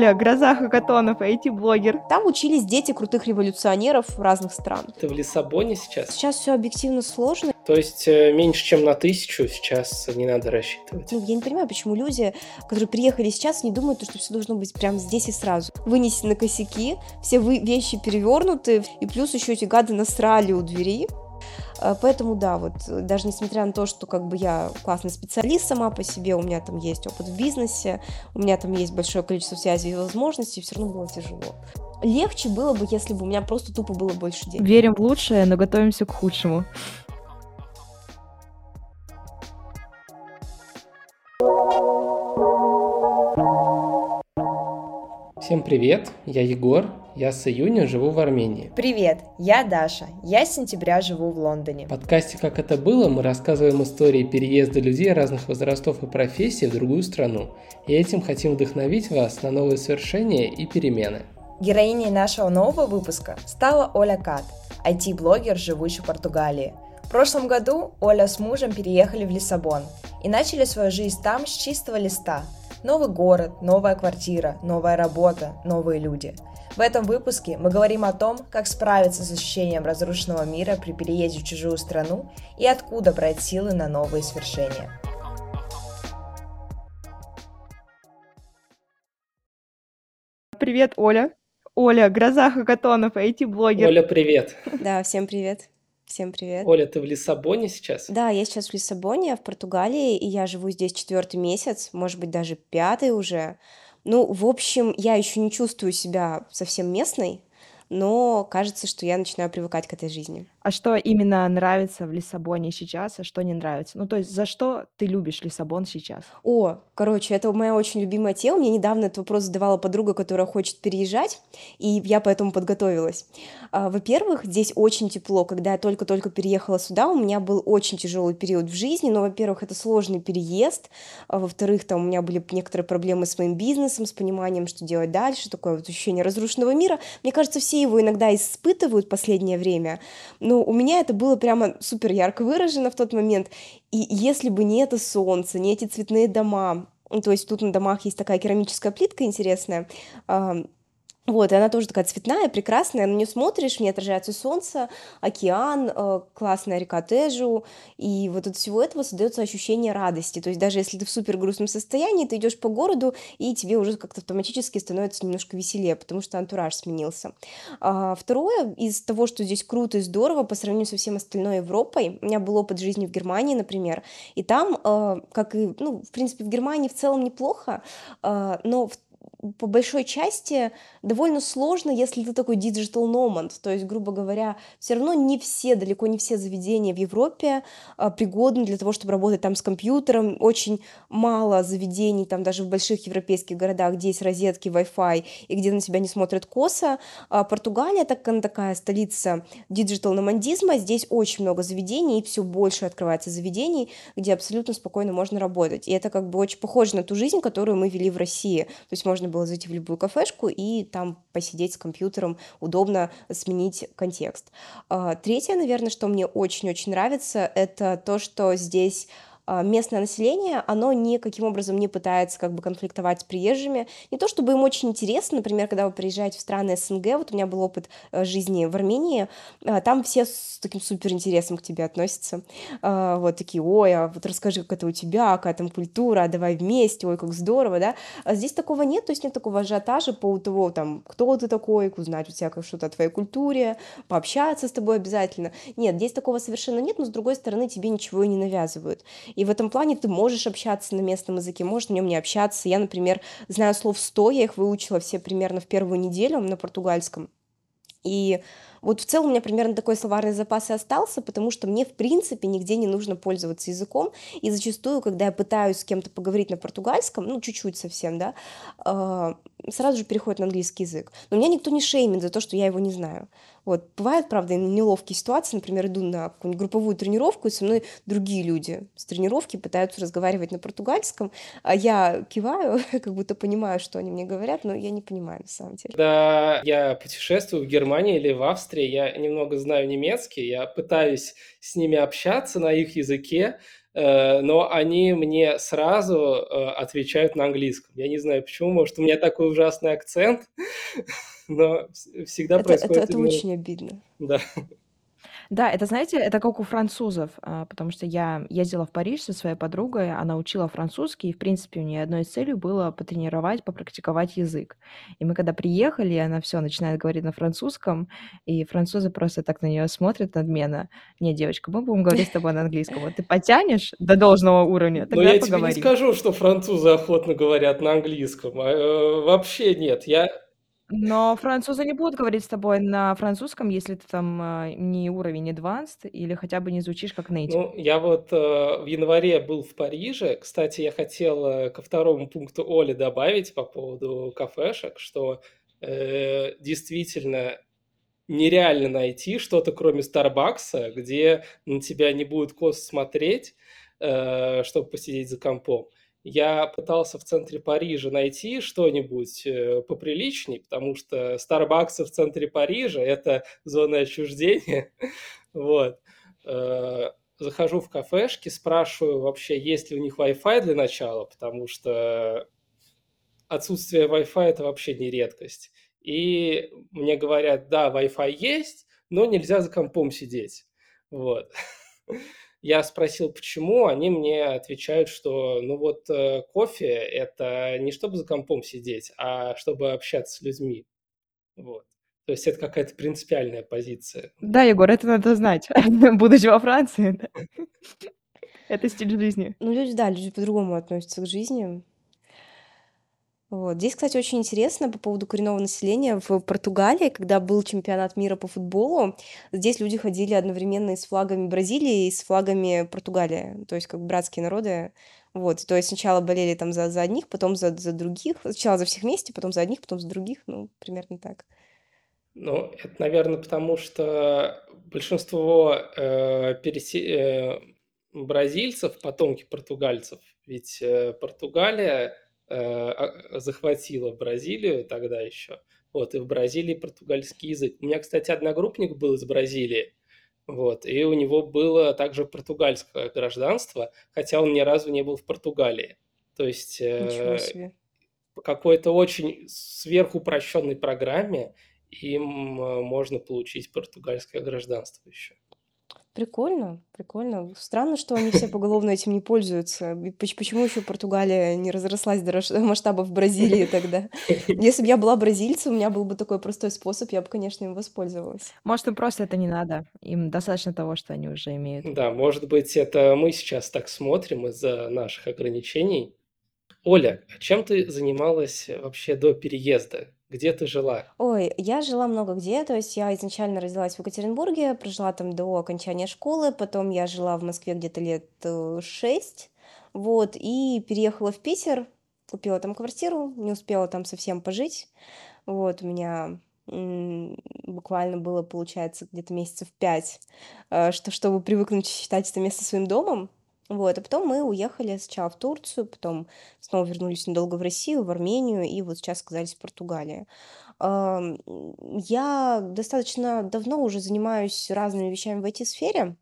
Оля, гроза хакатонов, IT-блогер. Там учились дети крутых революционеров разных стран. Ты в Лиссабоне сейчас? Сейчас все объективно сложно. То есть э, меньше, чем на тысячу сейчас не надо рассчитывать? Ну, я не понимаю, почему люди, которые приехали сейчас, не думают, что все должно быть прямо здесь и сразу. Вынесены косяки, все вы вещи перевернуты, и плюс еще эти гады насрали у двери. Э, поэтому да, вот даже несмотря на то, что как бы я классный специалист сама по себе, у меня там есть опыт в бизнесе, у меня там есть большое количество связей и возможностей, все равно было тяжело. Легче было бы, если бы у меня просто тупо было больше денег. Верим в лучшее, но готовимся к худшему. Всем привет, я Егор, я с июня живу в Армении. Привет, я Даша, я с сентября живу в Лондоне. В подкасте «Как это было» мы рассказываем истории переезда людей разных возрастов и профессий в другую страну, и этим хотим вдохновить вас на новые свершения и перемены. Героиней нашего нового выпуска стала Оля Кат, IT-блогер, живущий в Португалии. В прошлом году Оля с мужем переехали в Лиссабон и начали свою жизнь там с чистого листа – Новый город, новая квартира, новая работа, новые люди. В этом выпуске мы говорим о том, как справиться с ощущением разрушенного мира при переезде в чужую страну и откуда брать силы на новые свершения. Привет, Оля. Оля, гроза хакатонов, IT-блогер. Оля, привет. Да, всем привет. Всем привет. Оля, ты в Лиссабоне сейчас? Да, я сейчас в Лиссабоне, в Португалии, и я живу здесь четвертый месяц, может быть, даже пятый уже. Ну, в общем, я еще не чувствую себя совсем местной, но кажется, что я начинаю привыкать к этой жизни. А что именно нравится в Лиссабоне сейчас, а что не нравится? Ну, то есть за что ты любишь Лиссабон сейчас? О, короче, это моя очень любимая тема. Мне недавно этот вопрос задавала подруга, которая хочет переезжать, и я поэтому подготовилась. А, во-первых, здесь очень тепло. Когда я только-только переехала сюда, у меня был очень тяжелый период в жизни, но, во-первых, это сложный переезд, а во-вторых, там у меня были некоторые проблемы с моим бизнесом, с пониманием, что делать дальше, такое вот ощущение разрушенного мира. Мне кажется, все его иногда испытывают в последнее время, но у меня это было прямо супер ярко выражено в тот момент. И если бы не это солнце, не эти цветные дома, то есть тут на домах есть такая керамическая плитка интересная, вот, и она тоже такая цветная, прекрасная, на нее смотришь, в ней отражается солнце, океан, э, классная река Тежу, и вот от всего этого создается ощущение радости. То есть даже если ты в супер грустном состоянии, ты идешь по городу, и тебе уже как-то автоматически становится немножко веселее, потому что антураж сменился. А, второе, из того, что здесь круто и здорово по сравнению со всем остальной Европой, у меня был опыт жизни в Германии, например, и там, э, как и, ну, в принципе, в Германии в целом неплохо, э, но в по большой части довольно сложно, если ты такой digital nomad, то есть, грубо говоря, все равно не все, далеко не все заведения в Европе а, пригодны для того, чтобы работать там с компьютером, очень мало заведений, там даже в больших европейских городах, где есть розетки, Wi-Fi, и где на тебя не смотрят косо. А Португалия, так она такая столица digital номандизма, здесь очень много заведений, и все больше открывается заведений, где абсолютно спокойно можно работать, и это как бы очень похоже на ту жизнь, которую мы вели в России, то есть можно было зайти в любую кафешку и там посидеть с компьютером, удобно сменить контекст. А, третье, наверное, что мне очень-очень нравится, это то, что здесь местное население, оно никаким образом не пытается как бы конфликтовать с приезжими. Не то чтобы им очень интересно, например, когда вы приезжаете в страны СНГ, вот у меня был опыт э, жизни в Армении, а, там все с таким супер интересом к тебе относятся. А, вот такие, ой, а вот расскажи, как это у тебя, какая там культура, давай вместе, ой, как здорово, да. А здесь такого нет, то есть нет такого ажиотажа по того, там, кто ты такой, узнать у тебя что-то о твоей культуре, пообщаться с тобой обязательно. Нет, здесь такого совершенно нет, но с другой стороны тебе ничего и не навязывают. И в этом плане ты можешь общаться на местном языке, можешь на нем не общаться. Я, например, знаю слов 100, я их выучила все примерно в первую неделю на португальском. И вот в целом у меня примерно такой словарный запас и остался, потому что мне, в принципе, нигде не нужно пользоваться языком, и зачастую, когда я пытаюсь с кем-то поговорить на португальском, ну, чуть-чуть совсем, да, а, сразу же переходит на английский язык. Но меня никто не шеймит за то, что я его не знаю. Вот. Бывают, правда, неловкие ситуации, например, иду на какую-нибудь групповую тренировку, и со мной другие люди с тренировки пытаются разговаривать на португальском, а я киваю, как будто понимаю, что они мне говорят, но я не понимаю на самом деле. Да, я путешествую в Германии или в Австрии, я немного знаю немецкий, я пытаюсь с ними общаться на их языке, э, но они мне сразу э, отвечают на английском. Я не знаю почему, может, у меня такой ужасный акцент, но всегда Это, это, происходит это именно... очень обидно. Да. Да, это, знаете, это как у французов, а, потому что я ездила в Париж со своей подругой, она учила французский, и, в принципе, у нее одной из целей было потренировать, попрактиковать язык. И мы когда приехали, она все начинает говорить на французском, и французы просто так на нее смотрят надменно. Не, девочка, мы будем говорить с тобой на английском. Вот ты потянешь до должного уровня, Но тогда я тебе не поговорим. скажу, что французы охотно говорят на английском. а, э, Вообще нет. Я Но французы не будут говорить с тобой на французском, если ты там а, не уровень advanced или хотя бы не звучишь как native. Ну, я вот э, в январе был в Париже. Кстати, я хотел э, ко второму пункту Оли добавить по поводу кафешек, что э, действительно нереально найти что-то, кроме Старбакса, где на тебя не будет кос смотреть, э, чтобы посидеть за компом. Я пытался в центре Парижа найти что-нибудь э, поприличней, потому что Старбаксы в центре Парижа– это зона отчуждения. Вот. Э, Захожу в кафешки, спрашиваю вообще, есть ли у них Wi-Fi для начала, потому что отсутствие Wi-Fi– это вообще не редкость. И мне говорят, да, Wi-Fi есть, но нельзя за компом сидеть. Вот. Я спросил, почему, они мне отвечают, что ну вот э, кофе – это не чтобы за компом сидеть, а чтобы общаться с людьми. Вот. То есть это какая-то принципиальная позиция. Да, Егор, это надо знать, будучи во Франции. Это стиль жизни. Ну, люди, да, люди по-другому относятся к жизни. Вот. Здесь, кстати, очень интересно по поводу коренного населения. В Португалии, когда был чемпионат мира по футболу, здесь люди ходили одновременно и с флагами Бразилии, и с флагами Португалии. То есть как братские народы. Вот. То есть сначала болели там за, за одних, потом за, за других. Сначала за всех вместе, потом за одних, потом за других. Ну, примерно так. Ну, это, наверное, потому что большинство э, пересе- э, бразильцев, потомки португальцев, ведь э, Португалия захватила Бразилию тогда еще. Вот, и в Бразилии португальский язык. У меня, кстати, одногруппник был из Бразилии, вот, и у него было также португальское гражданство, хотя он ни разу не был в Португалии. То есть э, какой-то очень сверхупрощенной программе им э, можно получить португальское гражданство еще. Прикольно, прикольно. Странно, что они все поголовно этим не пользуются. И поч- Почему еще Португалия не разрослась до раш- масштабов Бразилии тогда? Если бы я была бразильцем, у меня был бы такой простой способ, я бы, конечно, им воспользовалась. Может, им просто это не надо. Им достаточно того, что они уже имеют. Да, может быть, это мы сейчас так смотрим из-за наших ограничений. Оля, а чем ты занималась вообще до переезда? Где ты жила? Ой, я жила много где, то есть я изначально родилась в Екатеринбурге, прожила там до окончания школы, потом я жила в Москве где-то лет э, шесть, вот, и переехала в Питер, купила там квартиру, не успела там совсем пожить, вот, у меня буквально было, получается, где-то месяцев пять, э, что, чтобы привыкнуть считать это место своим домом, вот, а потом мы уехали сначала в Турцию, потом снова вернулись недолго в Россию, в Армению, и вот сейчас оказались в Португалии. Я достаточно давно уже занимаюсь разными вещами в IT-сфере.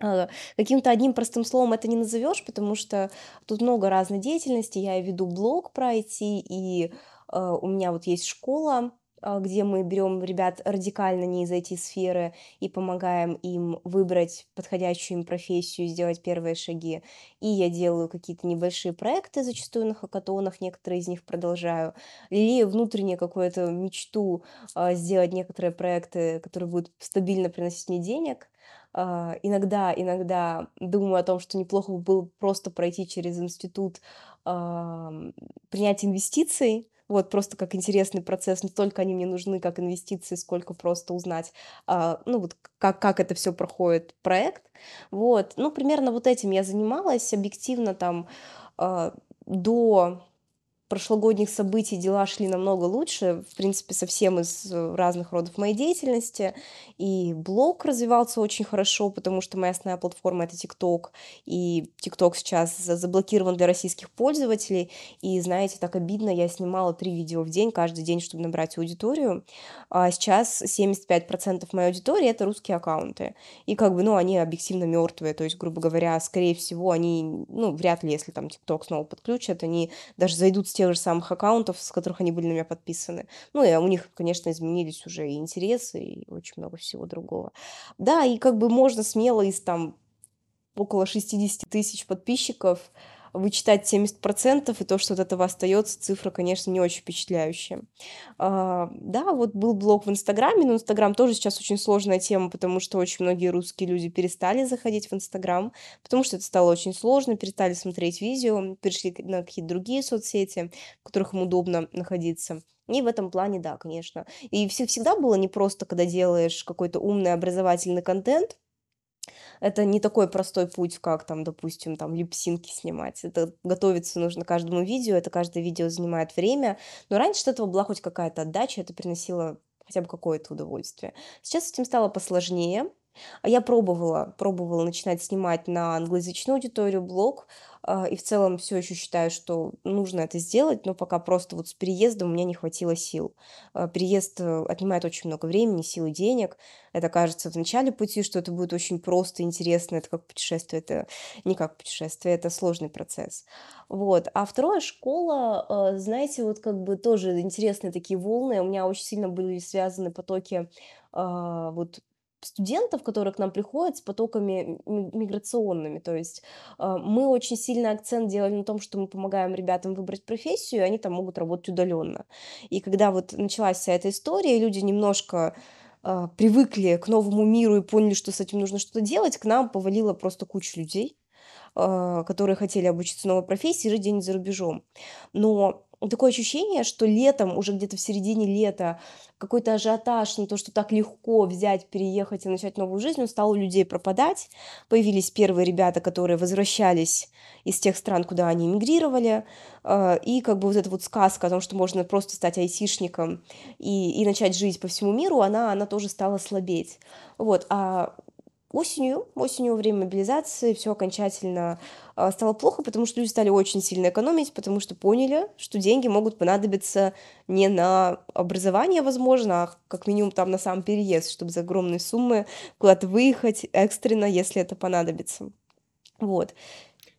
А, Каким-то одним простым словом это не назовешь, потому что тут много разной деятельности. Я веду блог про IT, и а, у меня вот есть школа, где мы берем ребят радикально не из IT-сферы и помогаем им выбрать подходящую им профессию, сделать первые шаги. И я делаю какие-то небольшие проекты, зачастую на хакатонах, некоторые из них продолжаю. Лелею внутреннюю какую-то мечту а, сделать некоторые проекты, которые будут стабильно приносить мне денег. А, Иногда, иногда думаю о том, что неплохо бы было просто пройти через институт ам, принятия инвестиций. Вот просто как интересный процесс. Не столько они мне нужны как инвестиции, сколько просто узнать, а, ну вот как, как это все проходит проект. Вот, ну примерно вот этим я занималась объективно там а, до прошлогодних событий дела шли намного лучше, в принципе, совсем из э, разных родов моей деятельности. И блог развивался очень хорошо, потому что моя основная платформа — это ТикТок, и ТикТок сейчас заблокирован для российских пользователей. И, знаете, так обидно, я снимала три видео в день, каждый день, чтобы набрать аудиторию. А сейчас 75% моей аудитории — это русские аккаунты. И как бы, ну, они объективно мертвые, то есть, грубо говоря, скорее всего, они, ну, вряд ли, если там ТикТок снова подключат, они даже зайдут с тех же самых аккаунтов, с которых они были на меня подписаны. Ну, и у них, конечно, изменились уже и интересы, и очень много всего другого. Да, и как бы можно смело из там около 60 тысяч подписчиков вычитать 70%, и то, что от этого остается, цифра, конечно, не очень впечатляющая. А, да, вот был блог в Инстаграме, но Инстаграм тоже сейчас очень сложная тема, потому что очень многие русские люди перестали заходить в Инстаграм, потому что это стало очень сложно, перестали смотреть видео, перешли на какие-то другие соцсети, в которых им удобно находиться. И в этом плане, да, конечно. И всегда было не просто, когда делаешь какой-то умный образовательный контент, это не такой простой путь, как там, допустим, там липсинки снимать. Это готовиться нужно каждому видео, это каждое видео занимает время. Но раньше от этого была хоть какая-то отдача, это приносило хотя бы какое-то удовольствие. Сейчас с этим стало посложнее. А я пробовала, пробовала начинать снимать на англоязычную аудиторию блог, и в целом все еще считаю, что нужно это сделать, но пока просто вот с переездом у меня не хватило сил. А, переезд э, отнимает очень много времени, сил и денег. Это кажется в начале пути, что это будет очень просто, интересно, это как путешествие, это не как путешествие, это сложный процесс. Вот. А второе, школа, а, знаете, вот как бы тоже интересные такие волны. У меня очень сильно были связаны потоки вот студентов, которые к нам приходят с потоками миграционными. То есть а, мы очень сильный акцент делали на том, что мы помогаем ребятам выбрать профессию, и они там могут работать удаленно. И когда вот началась вся эта история, люди немножко а, привыкли к новому миру и поняли, что с этим нужно что-то делать, к нам повалила просто куча людей, а, которые хотели обучиться новой профессии и жить где-нибудь за рубежом. Но такое ощущение, что летом, уже где-то в середине лета, какой-то ажиотаж на то, что так легко взять, переехать и начать новую жизнь, он стал у людей пропадать. Появились первые ребята, которые возвращались из тех стран, куда они эмигрировали. А, и как бы вот эта вот сказка о том, что можно просто стать айтишником и, и начать жить по всему миру, она, она тоже стала слабеть. Вот. А осенью, осенью во время мобилизации все окончательно а, стало плохо, потому что люди стали очень сильно экономить, потому что поняли, что деньги могут понадобиться не на образование, возможно, а как минимум там на сам переезд, чтобы за огромные суммы куда-то выехать экстренно, если это понадобится. Вот.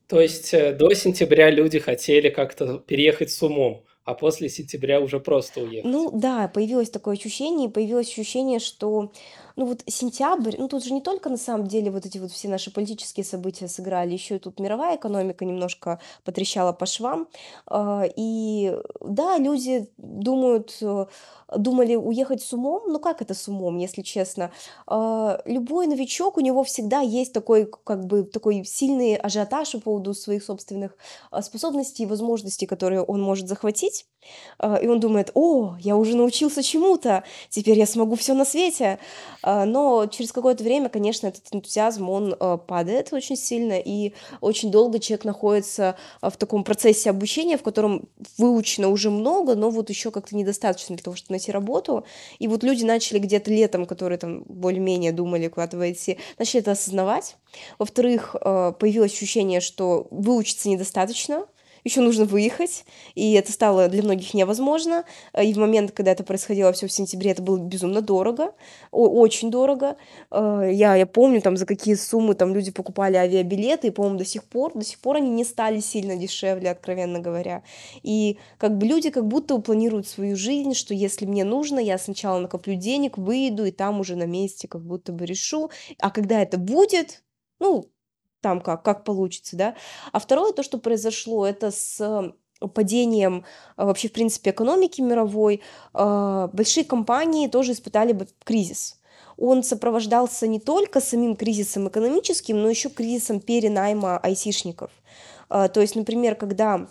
То есть э, до сентября люди хотели как-то переехать с умом, а после сентября уже просто уехать. Ну да, появилось такое ощущение, появилось ощущение, что ну вот сентябрь, ну тут же не только на самом деле вот эти вот все наши политические события сыграли, еще и тут мировая экономика немножко потрещала по швам. А, и да, люди думают, э, думали уехать с умом, ну как это с умом, если честно? А, любой новичок, у него всегда есть такой, как бы, такой сильный ажиотаж по поводу своих собственных а, способностей и возможностей, которые он может захватить. И он думает, о, я уже научился чему-то, теперь я смогу все на свете. А, но через какое-то время, конечно, этот энтузиазм, он а, падает очень сильно, и очень долго человек находится а, в таком процессе обучения, в котором выучено уже много, но вот еще как-то недостаточно для того, чтобы найти работу. И вот люди начали где-то летом, которые там более-менее думали куда-то войти, начали это осознавать. Во-вторых, появилось ощущение, что выучиться недостаточно, еще нужно выехать, и это стало для многих невозможно. Э, и в момент, когда это происходило все в сентябре, это было безумно дорого, очень дорого. Э, я, я помню, там, за какие суммы там люди покупали авиабилеты, и, по-моему, до сих пор, до сих пор они не стали сильно дешевле, откровенно говоря. И как бы люди как будто планируют свою жизнь, что если мне нужно, я сначала накоплю денег, выйду, и там уже на месте как будто бы решу. А когда это будет, ну, там как, как получится, да. А второе, то, что произошло, это с падением а, вообще, в принципе, экономики мировой, а, большие компании тоже испытали бы кризис. Он сопровождался не только самим кризисом экономическим, но еще кризисом перенайма айтишников. То есть, например, когда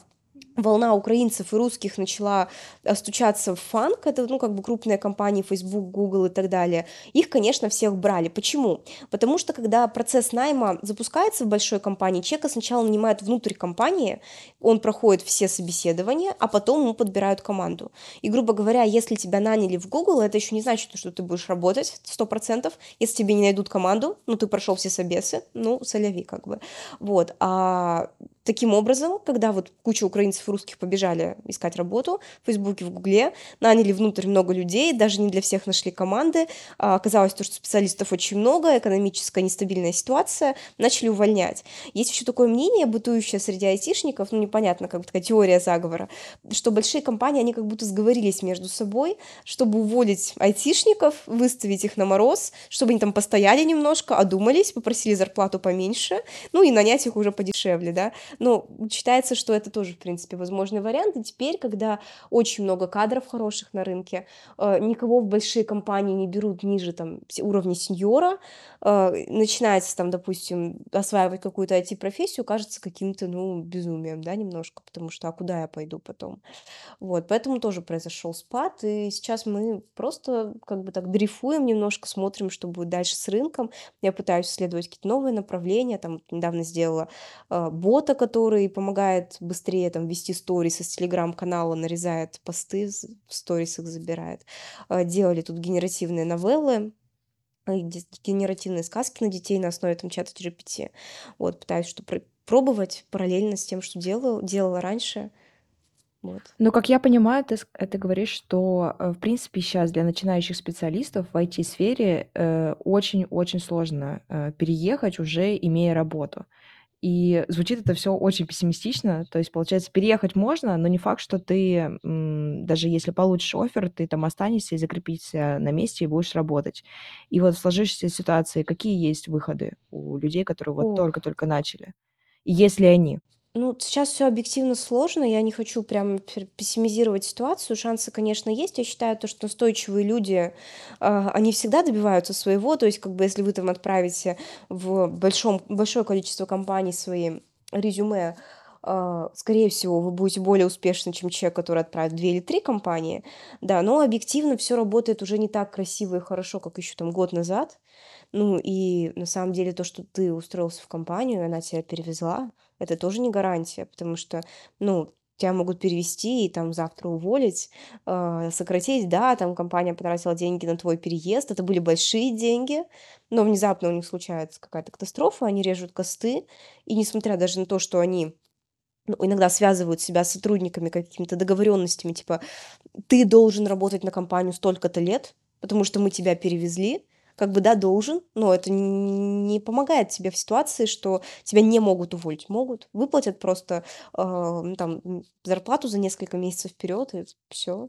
волна украинцев и русских начала э, стучаться в фанк, это, ну, как бы крупные компании, Facebook, Google и так далее, их, конечно, всех брали. Почему? Потому что, когда процесс найма запускается в большой компании, человека сначала нанимают внутрь компании, он проходит все собеседования, а потом ему подбирают команду. И, грубо говоря, если тебя наняли в Google, это еще не значит, что ты будешь работать 100%. Если тебе не найдут команду, ну, ты прошел все собесы, ну, соляви как бы. Вот. А Таким образом, когда вот куча украинцев и русских побежали искать работу в Фейсбуке, в Гугле, наняли внутрь много людей, даже не для всех нашли команды, а, оказалось то, что специалистов очень много, экономическая нестабильная ситуация, начали увольнять. Есть еще такое мнение, бытующее среди айтишников, ну непонятно, как бы такая теория заговора, что большие компании, они как будто сговорились между собой, чтобы уволить айтишников, выставить их на мороз, чтобы они там постояли немножко, одумались, попросили зарплату поменьше, ну и нанять их уже подешевле, да, ну, считается, что это тоже, в принципе, возможный вариант. И теперь, когда очень много кадров хороших на рынке, э, никого в большие компании не берут ниже там уровня сеньора, э, начинается там, допустим, осваивать какую-то IT-профессию, кажется каким-то, ну, безумием, да, немножко, потому что, а куда я пойду потом? Вот, поэтому тоже произошел спад, и сейчас мы просто как бы так дрейфуем немножко, смотрим, что будет дальше с рынком. Я пытаюсь исследовать какие-то новые направления, там недавно сделала э, бота, который помогает быстрее там вести сторис из телеграм-канала, нарезает посты, в сторис их забирает. А, делали тут генеративные новеллы, а, генеративные сказки на детей на основе там чата GPT. Вот, пытаюсь что пробовать параллельно с тем, что делала, делала раньше. Вот. Ну, как я понимаю, ты, э, ты говоришь, что, э, в принципе, сейчас для начинающих специалистов в IT-сфере э, очень-очень сложно переехать, уже имея работу. И звучит это все очень пессимистично. То есть, получается, переехать можно, но не факт, что ты, даже если получишь офер, ты там останешься и закрепишься на месте и будешь работать. И вот в сложившейся ситуации какие есть выходы у людей, которые вот только-только начали? И есть ли они? Ну, сейчас все объективно сложно, я не хочу прям пессимизировать ситуацию. Шансы, конечно, есть. Я считаю, то, что настойчивые люди, а, они всегда добиваются своего. То есть, как бы, если вы там отправите в большом, большое количество компаний свои резюме, а, скорее всего, вы будете более успешны, чем человек, который отправит две или три компании. Да, но объективно все работает уже не так красиво и хорошо, как еще там год назад. Ну и на самом деле то, что ты устроился в компанию, и она тебя перевезла, это тоже не гарантия, потому что, ну, тебя могут перевести и там завтра уволить, э, сократить, да, там компания потратила деньги на твой переезд, это были большие деньги, но внезапно у них случается какая-то катастрофа, они режут косты, и несмотря даже на то, что они ну, иногда связывают себя с сотрудниками какими-то договоренностями, типа, ты должен работать на компанию столько-то лет, потому что мы тебя перевезли, как бы, да, должен, но это не помогает тебе в ситуации, что тебя не могут уволить. Могут, выплатят просто э, там зарплату за несколько месяцев вперед, и все.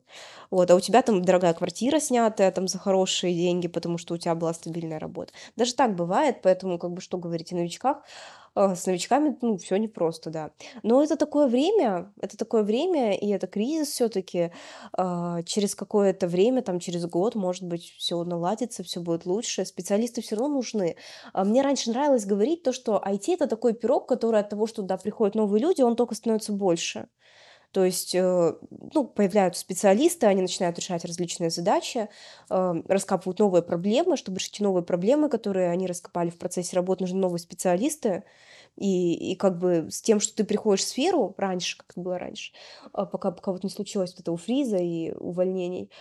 Вот, а у тебя там дорогая квартира снятая там за хорошие деньги, потому что у тебя была стабильная работа. Даже так бывает, поэтому, как бы, что говорить о новичках, с новичками, ну, все непросто, да. Но это такое время, это такое время, и это кризис все таки а, Через какое-то время, там, через год, может быть, все наладится, все будет лучше. Специалисты все равно нужны. А Мне раньше нравилось говорить то, что IT- это такой пирог, который от того, что туда приходят новые люди, он только становится больше. То есть, э, ну, появляются специалисты, они начинают решать различные задачи, э, раскапывают новые проблемы. Чтобы решить новые проблемы, которые они раскопали в процессе работы, нужны новые специалисты. И, и как бы с тем, что ты приходишь в сферу раньше, как это было раньше, а, пока, пока вот не случилось вот этого фриза и увольнений,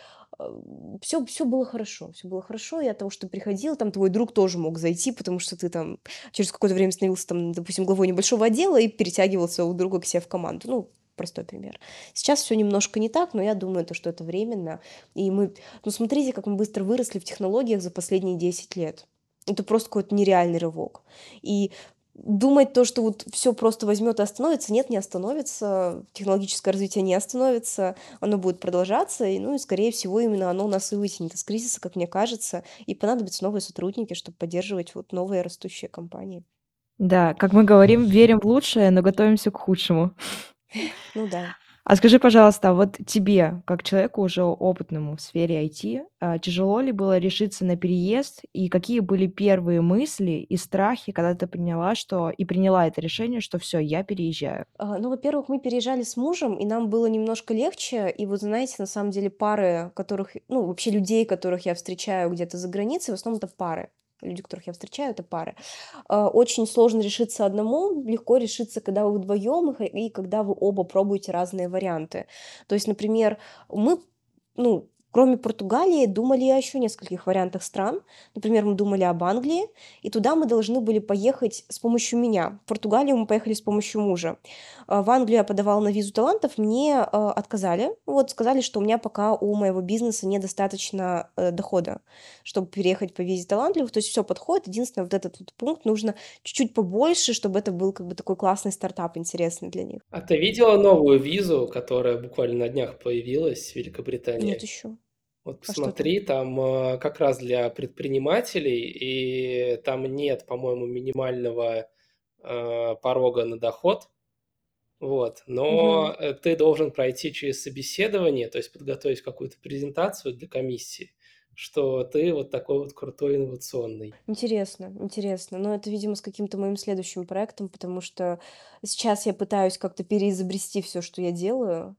все, все было хорошо, все было хорошо, и от того, что ты приходил, там твой друг тоже мог зайти, потому что ты там через какое-то время становился там, допустим, главой небольшого отдела и перетягивал своего друга к себе в команду. Ну, простой пример. Сейчас все немножко не так, но я думаю, то, что это временно. И мы, ну смотрите, как мы быстро выросли в технологиях за последние 10 лет. Это просто какой-то нереальный рывок. И думать то, что вот все просто возьмет и остановится, нет, не остановится, технологическое развитие не остановится, оно будет продолжаться, и, ну и, скорее всего, именно оно нас и вытянет из кризиса, как мне кажется, и понадобятся новые сотрудники, чтобы поддерживать вот новые растущие компании. Да, как мы говорим, верим в лучшее, но готовимся к худшему. Ну да. А скажи, пожалуйста, а вот тебе, как человеку уже опытному в сфере IT, а, тяжело ли было решиться на переезд? И какие были первые мысли и страхи, когда ты поняла, что и приняла это решение, что все, я переезжаю? А, Ну, во-первых, мы переезжали с мужем, и нам было немножко легче. И вот, знаете, на самом деле пары, которых, ну, вообще людей, которых я встречаю где-то за границей, в основном это пары. Люди, которых я встречаю, это пары. А, Очень сложно решиться одному, легко решиться, когда вы вдвоем и когда вы оба пробуете разные варианты. То есть, например, мы, ну, кроме Португалии, думали о еще нескольких вариантах стран. Например, мы думали об Англии, и туда мы должны были поехать с помощью меня. В Португалию мы поехали с помощью мужа. А, В Англию я подавала на визу талантов, мне а, отказали. Вот сказали, что у меня пока у моего бизнеса недостаточно э, дохода, чтобы переехать по визе талантливых. То есть все подходит. Единственное, вот этот вот пункт нужно чуть-чуть побольше, чтобы это был как бы такой классный стартап интересный для них. А ты видела новую визу, которая буквально на днях появилась в Великобритании? Нет еще. Вот А что там? посмотри, э, как раз для предпринимателей, и там нет, по-моему, минимального э, порога на доход. Вот, но э, ты должен пройти через собеседование, то есть подготовить какую-то презентацию для комиссии, что ты вот такой вот крутой инновационный. Интересно, интересно. Но это, видимо, с каким-то моим следующим проектом, потому что сейчас я пытаюсь как-то переизобрести все, что я делаю.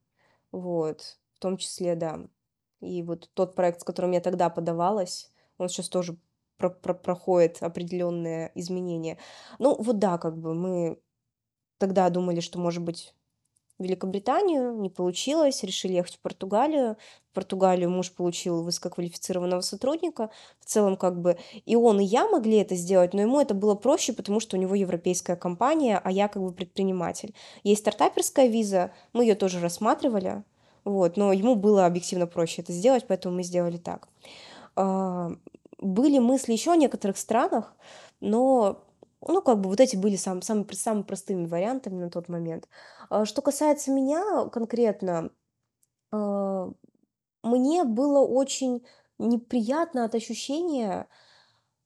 Вот, в том числе, да. И вот тот проект, с которым я тогда подавалась, он сейчас тоже про- про- проходит определенные изменения. Ну, вот да, как бы мы тогда думали, что, может быть, Великобританию, не получилось, решили ехать в Португалию. В Португалию муж получил высококвалифицированного сотрудника. В целом, как бы и он, и я могли это сделать, но ему это было проще, потому что у него европейская компания, а я как бы предприниматель. Есть стартаперская виза, мы ее тоже рассматривали, вот, но ему было объективно проще это сделать, поэтому мы сделали так. А, Были мысли еще о некоторых странах, но ну, как бы вот эти были сам, пр- самыми простыми вариантами на тот момент. А, Что касается меня конкретно, а, мне было очень неприятно от ощущения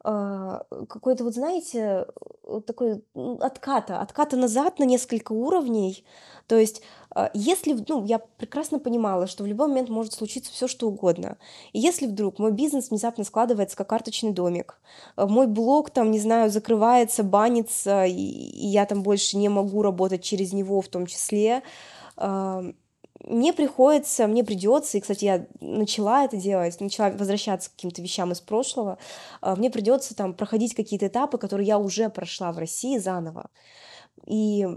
какой-то, вот знаете, вот такой м, отката, отката назад на несколько уровней. То есть, а, если, ну, я прекрасно понимала, что в любой момент может случиться все, что угодно. И если вдруг мой бизнес внезапно складывается как карточный домик, а, мой блог там, не знаю, закрывается, банится, и, я там больше не могу работать через него в том числе, а, мне приходится, мне придется, и, кстати, я начала это делать, начала возвращаться к каким-то вещам из прошлого, а, мне придется там проходить какие-то этапы, которые я уже прошла в России заново. И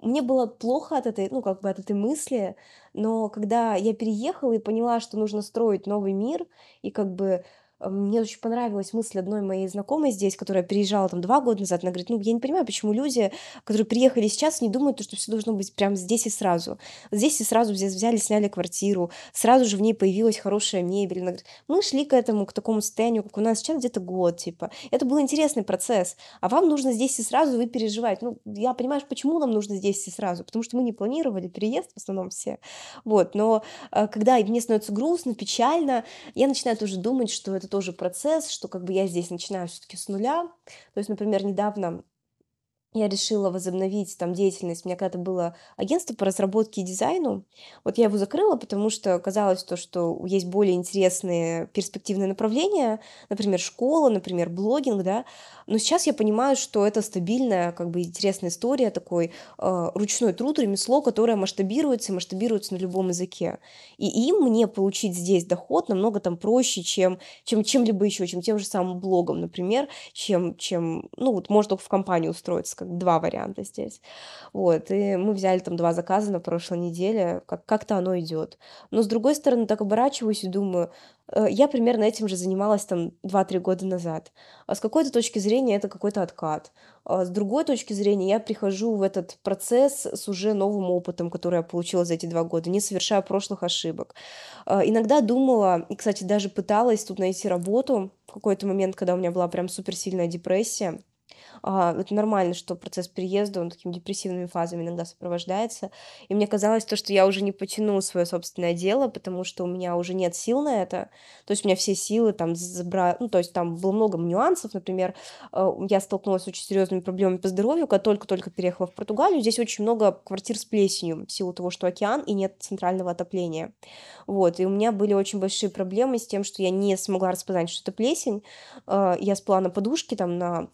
мне было плохо от этой, ну, как бы от этой мысли, но когда я переехала и поняла, что нужно строить новый мир, и как бы мне очень понравилась мысль одной моей знакомой здесь, которая переезжала там два года назад. Она говорит, ну, я не понимаю, почему люди, которые приехали сейчас, не думают, что все должно быть прямо здесь и сразу. Здесь и сразу взя- взяли, сняли квартиру, сразу же в ней появилась хорошая мебель. Она говорит, мы шли к этому, к такому состоянию, как у нас сейчас, где-то год, типа. Это был интересный процесс. А вам нужно здесь и сразу, вы переживаете. Ну, я понимаю, почему нам нужно здесь и сразу, потому что мы не планировали переезд в основном все. Вот, но э, когда мне становится грустно, печально, я начинаю тоже думать, что это тоже процесс, что как бы я здесь начинаю все-таки с нуля. То есть, например, недавно я решила возобновить там деятельность. У меня когда-то было агентство по разработке и дизайну. Вот я его закрыла, потому что казалось то, что есть более интересные перспективные направления, например, школа, например, блогинг, да. Но сейчас я понимаю, что это стабильная, как бы интересная история, такой э, ручной труд, ремесло, которое масштабируется и масштабируется на любом языке. И им мне получить здесь доход намного там проще, чем, чем чем-либо еще, чем тем же самым блогом, например, чем, чем, ну, вот можно только в компанию устроиться, как два варианта здесь. Вот, и мы взяли там два заказа на прошлой неделе, как- как-то оно идет. Но с другой стороны, так оборачиваюсь и думаю, э, я примерно этим же занималась там два-три года назад. А с какой-то точки зрения это какой-то откат. А с другой точки зрения я прихожу в этот процесс с уже новым опытом, который я получила за эти два года, не совершая прошлых ошибок. А, Иногда думала, и, кстати, даже пыталась тут найти работу в какой-то момент, когда у меня была прям суперсильная депрессия. А, это нормально, что процесс переезда, он такими депрессивными фазами иногда сопровождается. И мне казалось то, что я уже не потяну свое собственное дело, потому что у меня уже нет сил на это. То есть у меня все силы там забрать... Ну, то есть там было много нюансов. Например, э, я столкнулась с очень серьезными проблемами по здоровью, когда только-только переехала в Португалию. Здесь очень много квартир с плесенью в силу того, что океан и нет центрального отопления. Вот, и у меня были очень большие проблемы с тем, что я не смогла распознать, что это плесень. Э, я спала на подушке, там, на а,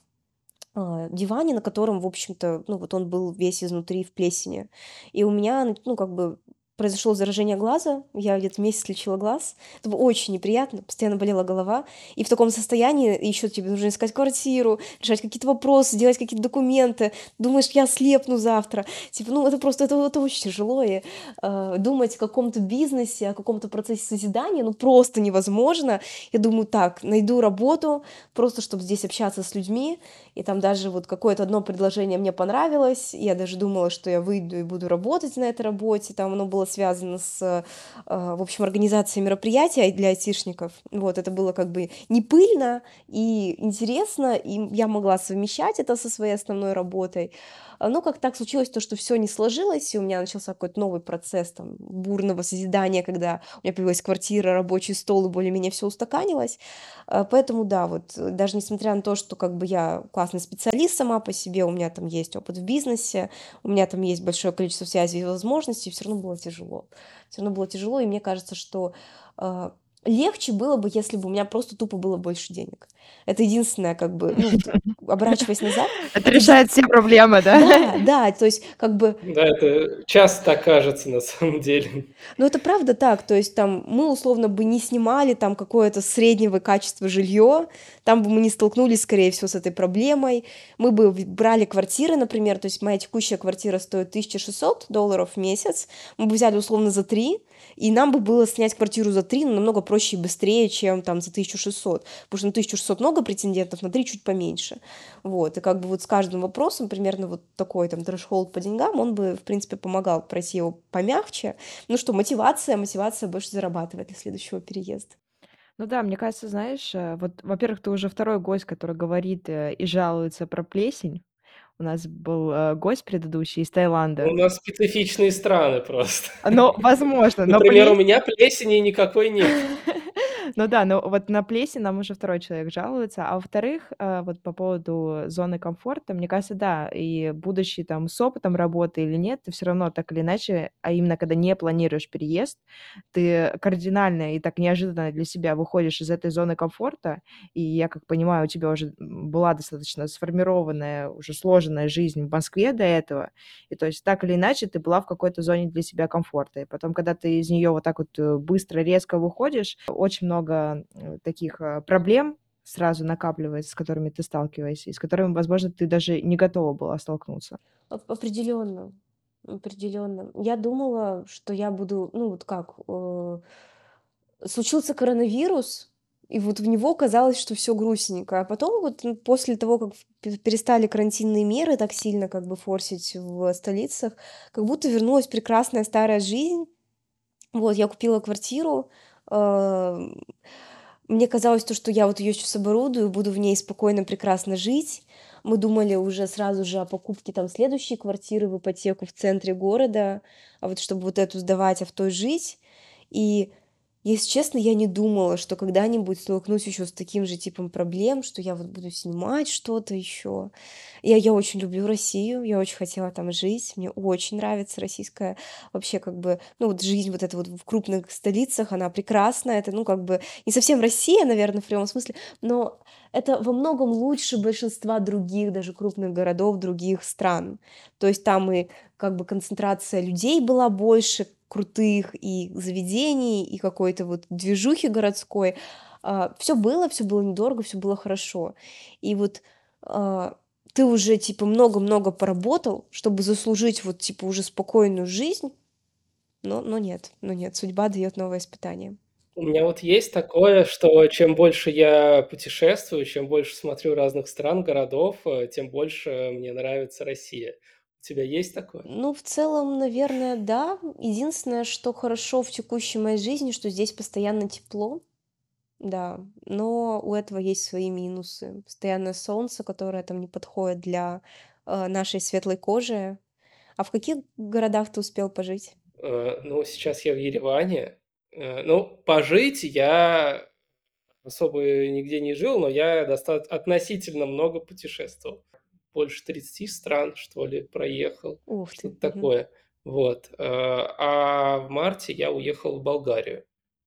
диване, на котором, в общем-то, ну, вот он был весь изнутри в плесени. И у меня, ну, как бы произошло заражение глаза, я где-то месяц лечила глаз, это было очень неприятно, постоянно болела голова, и в таком состоянии еще тебе нужно искать квартиру, решать какие-то вопросы, делать какие-то документы, думаешь, я слепну завтра, типа, ну это просто, это, это очень тяжело, и э, думать о каком-то бизнесе, о каком-то процессе созидания, ну просто невозможно, я думаю, так, найду работу, просто чтобы здесь общаться с людьми, и там даже вот какое-то одно предложение мне понравилось, я даже думала, что я выйду и буду работать на этой работе, там оно было было связано с, э, в общем, организацией мероприятия для айтишников. Вот, это было как бы не пыльно и интересно, и я могла совмещать это со своей основной работой. А, но как так случилось, то, что все не сложилось, и у меня начался какой-то новый процесс там, бурного созидания, когда у меня появилась квартира, рабочий стол, и более-менее все устаканилось. А, поэтому да, вот даже несмотря на то, что как бы я классный специалист сама по себе, у меня там есть опыт в бизнесе, у меня там есть большое количество связей и возможностей, все равно было тяжело. Все равно было тяжело, и мне кажется, что а, легче было бы, если бы у меня просто тупо было больше денег. Это единственное, как бы, ну, оборачиваясь назад. Это решает все проблемы, да? Да, да, то есть как бы... Да, это часто так кажется на самом деле. Ну, это правда так, то есть там мы условно бы не снимали там какое-то среднего качества жилье, там бы мы не столкнулись, скорее всего, с этой проблемой. Мы бы брали квартиры, например, то есть моя текущая квартира стоит 1600 долларов в месяц, мы бы взяли условно за 3, и нам бы было снять квартиру за 3, но намного проще и быстрее, чем там за 1600, потому что на 1600 много претендентов, на 3 чуть поменьше. Вот, и как бы вот с каждым вопросом примерно вот такой там трэш-холд по деньгам, он бы, в принципе, помогал пройти его помягче. Ну что, мотивация, мотивация больше зарабатывать для следующего переезда. Ну да, мне кажется, знаешь, э, вот, во-первых, ты уже второй гость, который говорит э, и жалуется про плесень. У нас был э, гость предыдущий из Таиланда. У нас специфичные страны просто. Ну, возможно, но Например, у плесень... меня плесени никакой нет. Ну да, но вот на плесень нам уже второй человек жалуется. А во-вторых, э, вот по поводу зоны комфорта, мне кажется, да, и будучи там с опытом работы или нет, ты все равно так или иначе, а именно когда не планируешь переезд, ты кардинально и так неожиданно для себя выходишь из этой зоны комфорта, и я как понимаю, у тебя уже была достаточно сформированная, уже сложенная жизнь в Москве до этого, и то есть так или иначе ты была в какой-то зоне для себя комфорта, и потом, когда ты из нее вот так вот э, быстро, резко выходишь, очень много много э, таких э, проблем сразу накапливается, с которыми ты сталкиваешься, и с которыми, возможно, ты даже не готова была столкнуться. Определенно, определенно. Я думала, что я буду, ну вот как, э, случился коронавирус, и вот в него казалось, что все грустненько. А потом вот после того, как перестали карантинные меры так сильно как бы форсить в столицах, как будто вернулась прекрасная старая жизнь. Вот, я купила квартиру, мне казалось то, что я вот ее сейчас оборудую, буду в ней спокойно, прекрасно жить. Мы думали уже сразу же о покупке там следующей квартиры в ипотеку в центре города, а вот чтобы вот эту сдавать, а в той жить. И если честно, я не думала, что когда-нибудь столкнусь еще с таким же типом проблем, что я вот буду снимать что-то еще. Я, я очень люблю Россию, я очень хотела там жить, мне очень нравится российская вообще как бы, ну вот жизнь вот эта вот в крупных столицах, она прекрасная, это ну как бы не совсем Россия, наверное, в прямом смысле, но это во многом лучше большинства других, даже крупных городов других стран. То есть там и как бы концентрация людей была больше, крутых и заведений, и какой-то вот движухи городской. А, все было, все было недорого, все было хорошо. И вот а, ты уже типа много-много поработал, чтобы заслужить вот типа уже спокойную жизнь, но, но нет, но нет, судьба дает новое испытание. У меня вот есть такое, что чем больше я путешествую, чем больше смотрю разных стран, городов, э, тем больше мне нравится Россия тебя есть такое? Ну, в целом, наверное, да. Единственное, что хорошо в текущей моей жизни, что здесь постоянно тепло. Да, но у этого есть свои минусы. Постоянное солнце, которое там не подходит для, э, нашей светлой кожи. А в каких городах ты успел пожить? Э, ну, сейчас я в Ереване. Э, ну, пожить я особо нигде не жил, но я доста относительно много путешествовал. Больше 30 стран, что ли, проехал, Ух ты, что-то такое. Вот. Э, а в марте я уехал в Болгарию.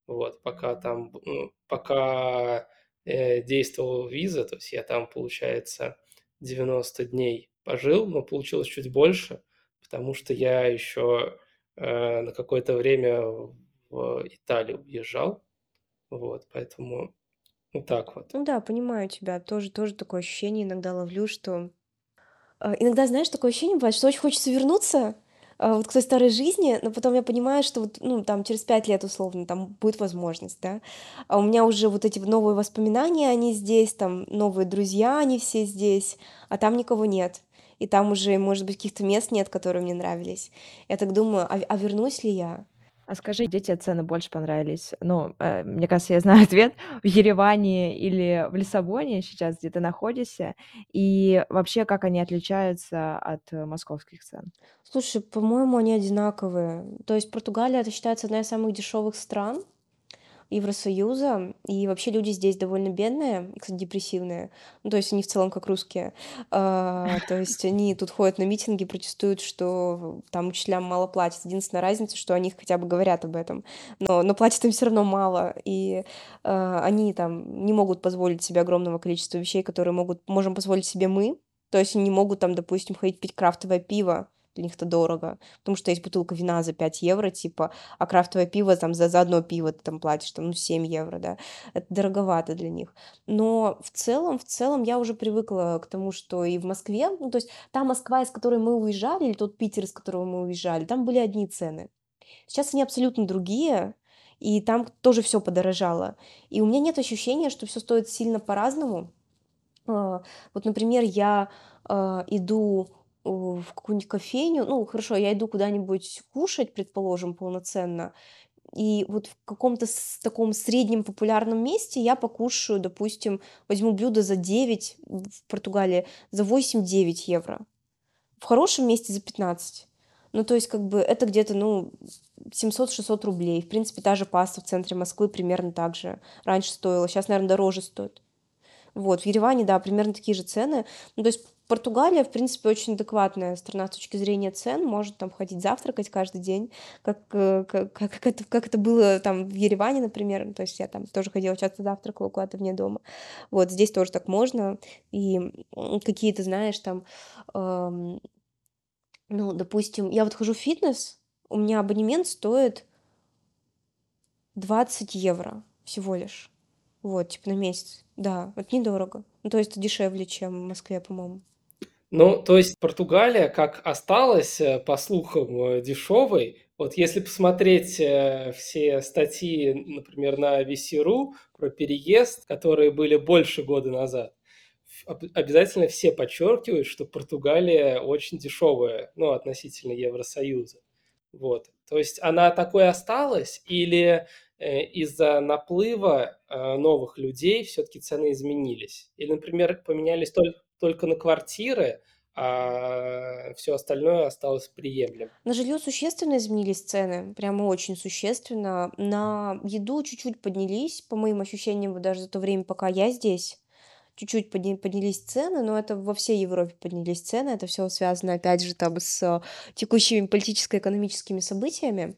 Вот, пока там, ну, пока э, действовала виза, то есть я там, получается, 90 дней пожил, но получилось чуть больше, потому что я еще на какое-то время в Италию уезжал. Вот, поэтому вот так вот. Ну да, понимаю тебя. Тоже тоже такое ощущение иногда ловлю, что А, иногда, знаешь, такое ощущение бывает, что очень хочется вернуться, а, вот к той старой жизни, но потом я понимаю, что вот, ну, там через 5 лет условно там будет возможность, да. А у меня уже вот эти новые воспоминания, они здесь, там новые друзья, они все здесь, а там никого нет. И там уже, может быть, каких-то мест нет, которые мне нравились. Я так думаю, а, а вернусь ли я? А скажи, где тебе цены больше понравились? Ну, э, мне кажется, я знаю ответ. В Ереване или в Лиссабоне сейчас, где ты находишься? И вообще, как они отличаются от э, московских цен? Слушай, по-моему, они одинаковые. То есть Португалия, это считается одна из самых дешевых стран, Евросоюза, и вообще люди здесь довольно бедные, и, кстати, депрессивные. Ну, то есть они в целом как русские. А, то есть они тут ходят на митинги, протестуют, что там учителям мало платят. Единственная разница, что они хотя бы говорят об этом. Но, но платят им все равно мало, и а, они там не могут позволить себе огромного количества вещей, которые могут, можем позволить себе мы. То есть они не могут там, допустим, ходить пить крафтовое пиво, для них это дорого, потому что есть бутылка вина за 5 евро, типа, а крафтовое пиво там за, за одно пиво ты там платишь, там, ну, 7 евро, да, это дороговато для них. Но в целом, в целом я уже привыкла к тому, что и в Москве, ну, то есть та Москва, из которой мы уезжали, или тот Питер, из которого мы уезжали, там были одни цены. Сейчас они абсолютно другие, и там тоже все подорожало. И у меня нет ощущения, что все стоит сильно по-разному. А, Вот, например, я а, иду в какую-нибудь кофейню, ну, хорошо, я иду куда-нибудь кушать, предположим, полноценно, и вот в каком-то таком среднем популярном месте я покушаю, допустим, возьму блюдо за 9 в Португалии, за восемь-девять евро. В хорошем месте за 15. Ну, то есть, как бы, это где-то, ну, 700-600 рублей. В принципе, та же паста в центре Москвы примерно так же раньше стоила. Сейчас, наверное, дороже стоит. Вот, в Ереване, да, примерно такие же цены. Ну, то есть Португалия, в принципе, очень адекватная страна с точки зрения цен, может там ходить завтракать каждый день, как, э, как, как, как это, как это было там в Ереване, например, то есть я там тоже ходила, часто завтракала куда-то вне дома. Вот, здесь тоже так можно, и какие-то, знаешь, там, эм, ну, допустим, я вот хожу в фитнес, у меня абонемент стоит 20 евро всего лишь. Вот, типа на месяц. Да, это недорого. Ну, то есть дешевле, чем в Москве, по-моему. Ну, то есть Португалия, как осталась, э, по слухам, э, дешевой. Вот если посмотреть э, все статьи, например, на VC.ru про переезд, которые были больше года назад, об- обязательно все подчеркивают, что Португалия очень дешевая, ну, относительно Евросоюза. Вот. То есть она такой осталась или из-за наплыва новых людей все-таки цены изменились? Или, например, поменялись только, только на квартиры, а все остальное осталось приемлемым? На жилье существенно изменились цены, прямо очень существенно. На еду чуть-чуть поднялись, по моим ощущениям, даже за то время, пока я здесь. Чуть-чуть подня- поднялись цены, но это во всей Европе поднялись цены. Это все связано, опять же, там с текущими политическо-экономическими событиями.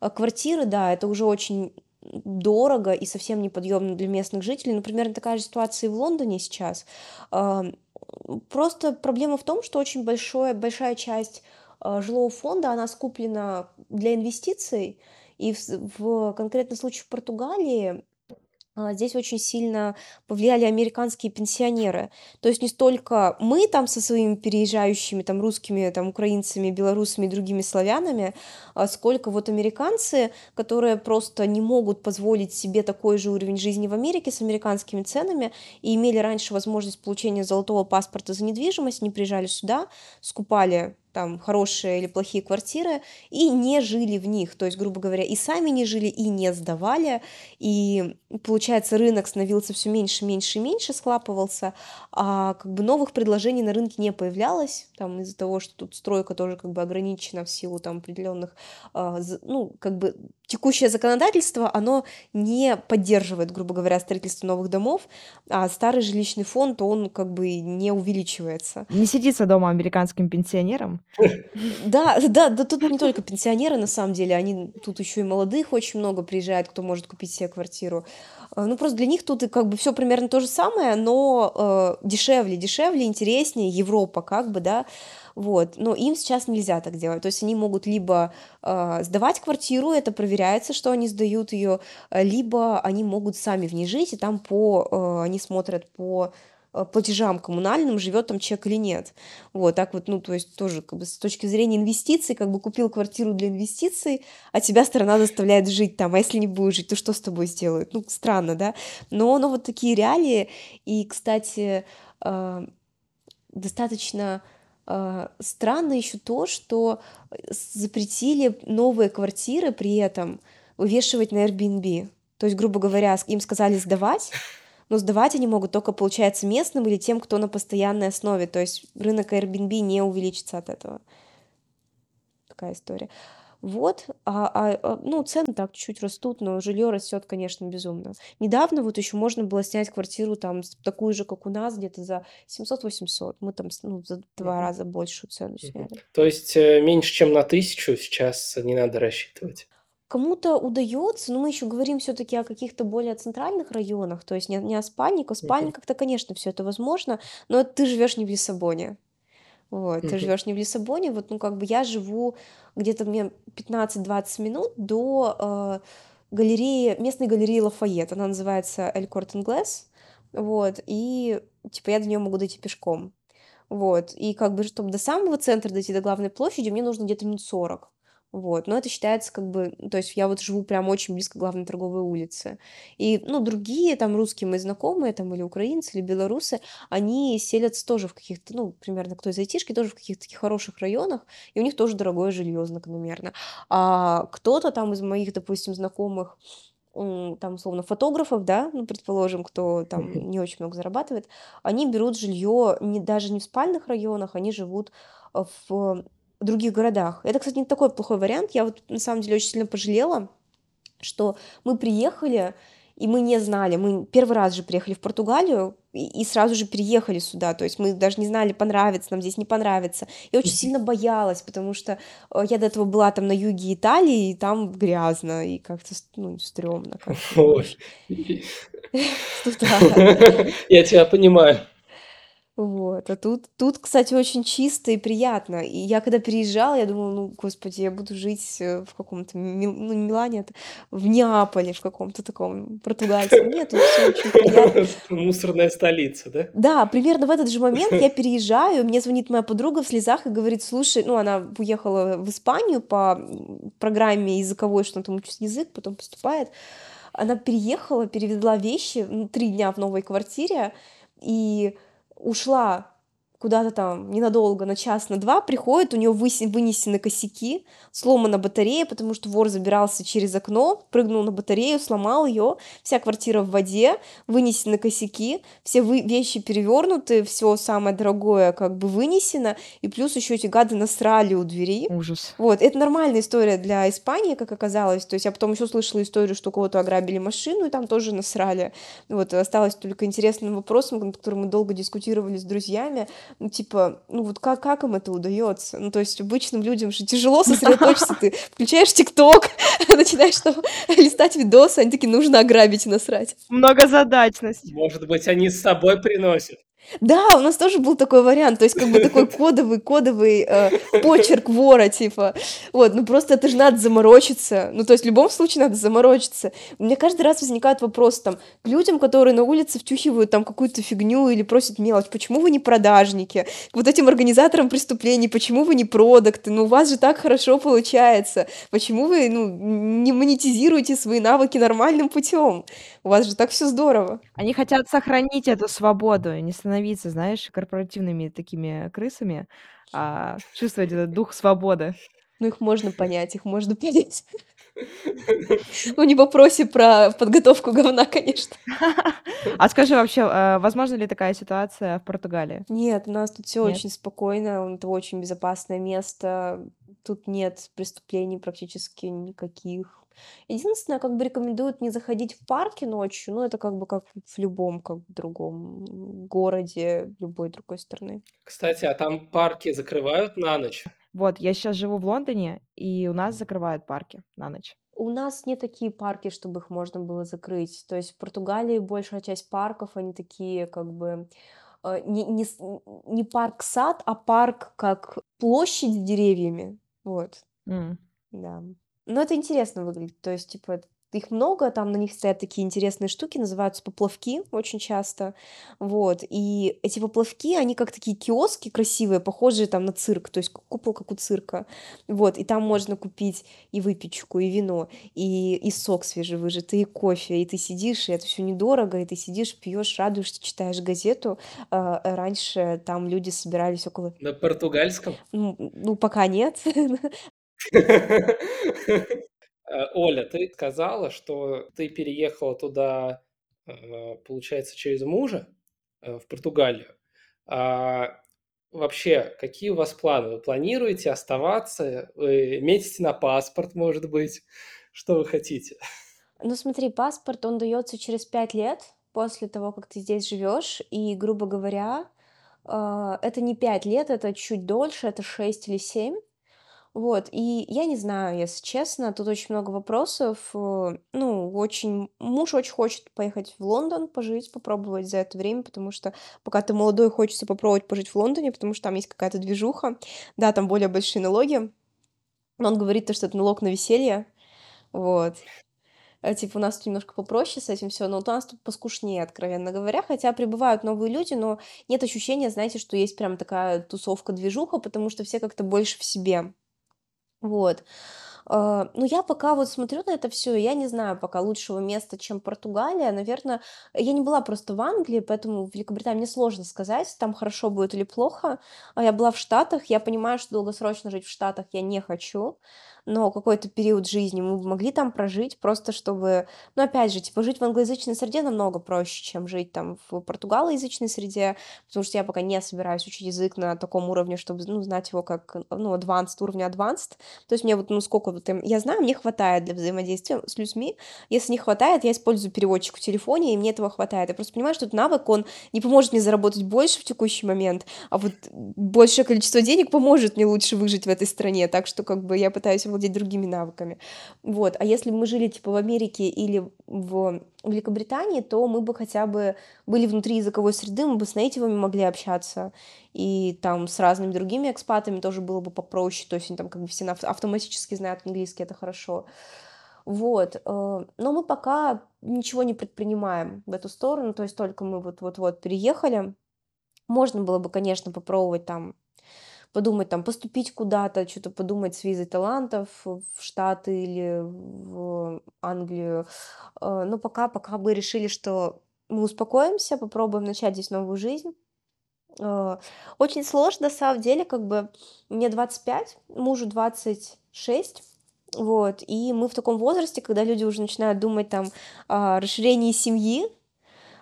А квартиры, да, это уже очень дорого и совсем неподъемно для местных жителей. Например, такая же ситуация и в Лондоне сейчас. Просто проблема в том, что очень большое, большая часть а, жилого фонда, она скуплена для инвестиций, и в, в конкретном случае в Португалии Здесь очень сильно повлияли американские пенсионеры. То есть не столько мы там со своими переезжающими там русскими, там украинцами, белорусами и другими славянами, а сколько вот американцы, которые просто не могут позволить себе такой же уровень жизни в Америке с американскими ценами и имели раньше возможность получения золотого паспорта за недвижимость, они приезжали сюда, скупали там хорошие или плохие квартиры и не жили в них, то есть, грубо говоря, и сами не жили, и не сдавали, и получается рынок становился все меньше, меньше, меньше, схлапывался, а как бы новых предложений на рынке не появлялось, там из-за того, что тут стройка тоже как бы ограничена в силу там определенных, а, ну, как бы текущее законодательство, оно не поддерживает, грубо говоря, строительство новых домов, а старый жилищный фонд, он как бы не увеличивается. Не сидится дома американским пенсионерам. Да, да, да тут не только пенсионеры, на самом деле, они тут еще и молодых очень много приезжает, кто может купить себе квартиру. Э, ну, просто для них тут как бы все примерно то же самое, но э, дешевле, дешевле, интереснее, Европа как бы, да, вот, но им сейчас нельзя так делать, то есть они могут либо э, сдавать квартиру, это проверяется, что они сдают ее, либо они могут сами в ней жить, и там по, э, они смотрят по платежам коммунальным, живет там человек или нет. Вот, так вот, ну, то есть тоже как бы с точки зрения инвестиций, как бы купил квартиру для инвестиций, а тебя сторона заставляет жить там, а если не будешь жить, то что с тобой сделают? Ну, странно, да? Но, но вот такие реалии, и, кстати, э, достаточно э, странно еще то, что запретили новые квартиры при этом вывешивать на Airbnb. То есть, грубо говоря, им сказали сдавать, но сдавать они могут только, получается, местным или тем, кто на постоянной основе, то есть рынок Airbnb не увеличится от этого. Такая история. Вот, а, а, а ну, цены так чуть-чуть растут, но жилье растет, конечно, безумно. Недавно вот еще можно было снять квартиру там такую же, как у нас, где-то за 700-800. Мы там ну, за два раза большую цену сняли. То есть э, меньше, чем на тысячу сейчас не надо рассчитывать. Кому-то удается, но мы еще говорим все-таки о каких-то более центральных районах, то есть не, не о спальниках. В спальниках-то, конечно, все это возможно, но ты живешь не в Лиссабоне. Вот, ты живешь не в Лиссабоне, вот, ну, как бы я живу где-то мне 15-20 минут до э, галереи, местной галереи Лафайет, она называется Эль Корт Инглес, вот, и, типа, я до нее могу дойти пешком, вот, и как бы, чтобы до самого центра дойти, до главной площади, мне нужно где-то минут 40, вот, но это считается как бы, то есть я вот живу прям очень близко к главной торговой улице. И, ну, другие там русские мои знакомые, там, или украинцы, или белорусы, они селятся тоже в каких-то, ну, примерно кто из айтишки, тоже в каких-то таких хороших районах, и у них тоже дорогое жилье закономерно. А кто-то там из моих, допустим, знакомых, там, условно, фотографов, да, ну, предположим, кто там не очень много зарабатывает, они берут жилье не, даже не в спальных районах, они живут в других городах. Это, кстати, не такой плохой вариант. Я вот на самом деле очень сильно пожалела, что мы приехали, и мы не знали, мы первый раз же приехали в Португалию и, и сразу же переехали сюда, то есть мы даже не знали, понравится нам здесь, не понравится. Я очень сильно боялась, потому что э, я до этого была там на юге Италии, и там грязно, и как-то, ну, стрёмно. Ой. Я тебя понимаю. Вот, а тут, тут, кстати, очень чисто и приятно. И я когда переезжала, я думала, ну, господи, я буду жить э, в каком-то, ну, не Милане, это в Неаполе, в каком-то таком португальском. Нет, тут все очень приятно. Мусорная столица, да? Да, примерно в этот же момент я переезжаю, мне звонит моя подруга в слезах и говорит, слушай, ну, она уехала в Испанию по программе языковой, что она там учит язык, потом поступает. Она переехала, перевезла вещи, ну, три дня в новой квартире, и ушла куда-то там ненадолго, на час, на два, приходит, у нее вынесены косяки, сломана батарея, потому что вор забирался через окно, прыгнул на батарею, сломал ее, вся квартира в воде, вынесены косяки, все вы вещи перевернуты, все самое дорогое как бы вынесено, и плюс еще эти гады насрали у двери. Ужас. Вот, это нормальная история для Испании, как оказалось, то есть я потом еще слышала историю, что кого-то ограбили машину, и там тоже насрали. Вот, осталось только интересным вопросом, над которым мы долго дискутировали с друзьями, ну, типа, ну вот как, как им это удается? Ну, то есть обычным людям же тяжело сосредоточиться, ты включаешь ТикТок, начинаешь там листать видосы, они такие, нужно ограбить и насрать. Многозадачность. Может быть, они с собой приносят. Да, у нас тоже был такой вариант, то есть как бы такой кодовый, кодовый э, почерк вора, типа. Вот, ну просто это же надо заморочиться. Ну то есть в любом случае надо заморочиться. У меня каждый раз возникает вопрос там к людям, которые на улице втюхивают там какую-то фигню или просят мелочь, почему вы не продажники? К вот этим организаторам преступлений, почему вы не продукты? Ну у вас же так хорошо получается. Почему вы ну, не монетизируете свои навыки нормальным путем? У вас же так все здорово. Они хотят сохранить эту свободу, не становиться, знаешь, корпоративными такими крысами, а, чувствовать этот дух свободы. Ну, их можно понять, их можно понять. Ну, не в вопросе про подготовку говна, конечно. А скажи вообще, э, возможна ли такая ситуация в Португалии? Нет, у нас тут все очень спокойно, это очень безопасное место, тут нет преступлений практически никаких. Единственное, как бы рекомендуют не заходить в парки ночью, ну, это как бы как в любом как бы другом городе любой другой страны. Кстати, а там парки закрывают на ночь? Вот, я сейчас живу в Лондоне, и у нас закрывают парки на ночь. У нас не такие парки, чтобы их можно было закрыть. То есть в Португалии большая часть парков, они такие как бы э, не, не, не парк-сад, а парк как площадь с деревьями. Вот, М. да. Но это интересно выглядит. То есть, типа, их много, там на них стоят такие интересные штуки, называются поплавки очень часто. Вот. И эти поплавки, они как такие киоски красивые, похожие там на цирк, то есть купол, как у цирка. Вот. И там можно купить и выпечку, и вино, и, и сок свежевыжатый, и кофе. И ты сидишь, и это все недорого, и ты сидишь, пьешь, радуешься, читаешь газету. А, Раньше там люди собирались около... На португальском? Ну, пока нет. Э, Оля, ты сказала, что ты переехала туда, э, получается, через мужа э, в Португалию. А вообще, какие у вас планы? Вы планируете оставаться? Вы метите на паспорт, может быть? Что вы хотите? Ну, смотри, паспорт, он дается через пять лет после того, как ты здесь живешь, и, грубо говоря, это не пять лет, это чуть дольше, это шесть или семь. Вот, и я не знаю, если честно, тут очень много вопросов. э, Ну, очень... Муж очень хочет поехать в Лондон, пожить, попробовать за это время, потому что пока ты молодой, хочется попробовать пожить в Лондоне, потому что там есть какая-то движуха. Да, там более большие налоги, но он говорит, то, что это налог на веселье. Вот. Э, Типа у нас тут немножко попроще с этим все, но у нас тут поскушнее, откровенно говоря, хотя прибывают новые люди, но нет ощущения, знаете, что есть прям такая тусовка-движуха, потому что все как-то больше в себе. Вот. А, ну, я пока вот смотрю на это все, я не знаю пока лучшего места, чем Португалия. Наверное, я не была просто в Англии, поэтому в Великобритании мне сложно сказать, там хорошо будет или плохо. А я была в Штатах, я понимаю, что долгосрочно жить в Штатах я не хочу, но какой-то период жизни мы могли там прожить, просто чтобы... Ну, опять же, типа, жить в англоязычной среде намного проще, чем жить там в португалоязычной среде, потому что я пока не собираюсь учить язык на таком уровне, чтобы, ну, знать его как, ну, advanced, уровня advanced, то есть мне вот, ну, сколько вот. Я знаю, мне хватает для взаимодействия с людьми. Если не хватает, я использую переводчик в телефоне, и мне этого хватает. Я просто понимаю, что этот навык, он не поможет мне заработать больше в текущий момент, а вот большее количество денег поможет мне лучше выжить в этой стране. Так что как бы я пытаюсь владеть другими навыками. Вот. А если бы мы жили типа в Америке или в Великобритании, то мы бы хотя бы были внутри языковой среды, мы бы с нейтивами могли общаться, и там с разными другими экспатами тоже было бы попроще, то есть они там как бы все автоматически знают английский, это хорошо. Вот, э, но мы пока ничего не предпринимаем в эту сторону, то есть только мы вот-вот-вот переехали. Можно было бы, конечно, попробовать там подумать, там, поступить куда-то, что-то подумать с визой талантов в Штаты или в Англию. Э, Но пока, пока мы решили, что мы успокоимся, попробуем начать здесь новую жизнь. Э, Очень сложно, на самом деле, как бы мне 25, мужу 26, вот, и мы в таком возрасте, когда люди уже начинают думать там о расширении семьи,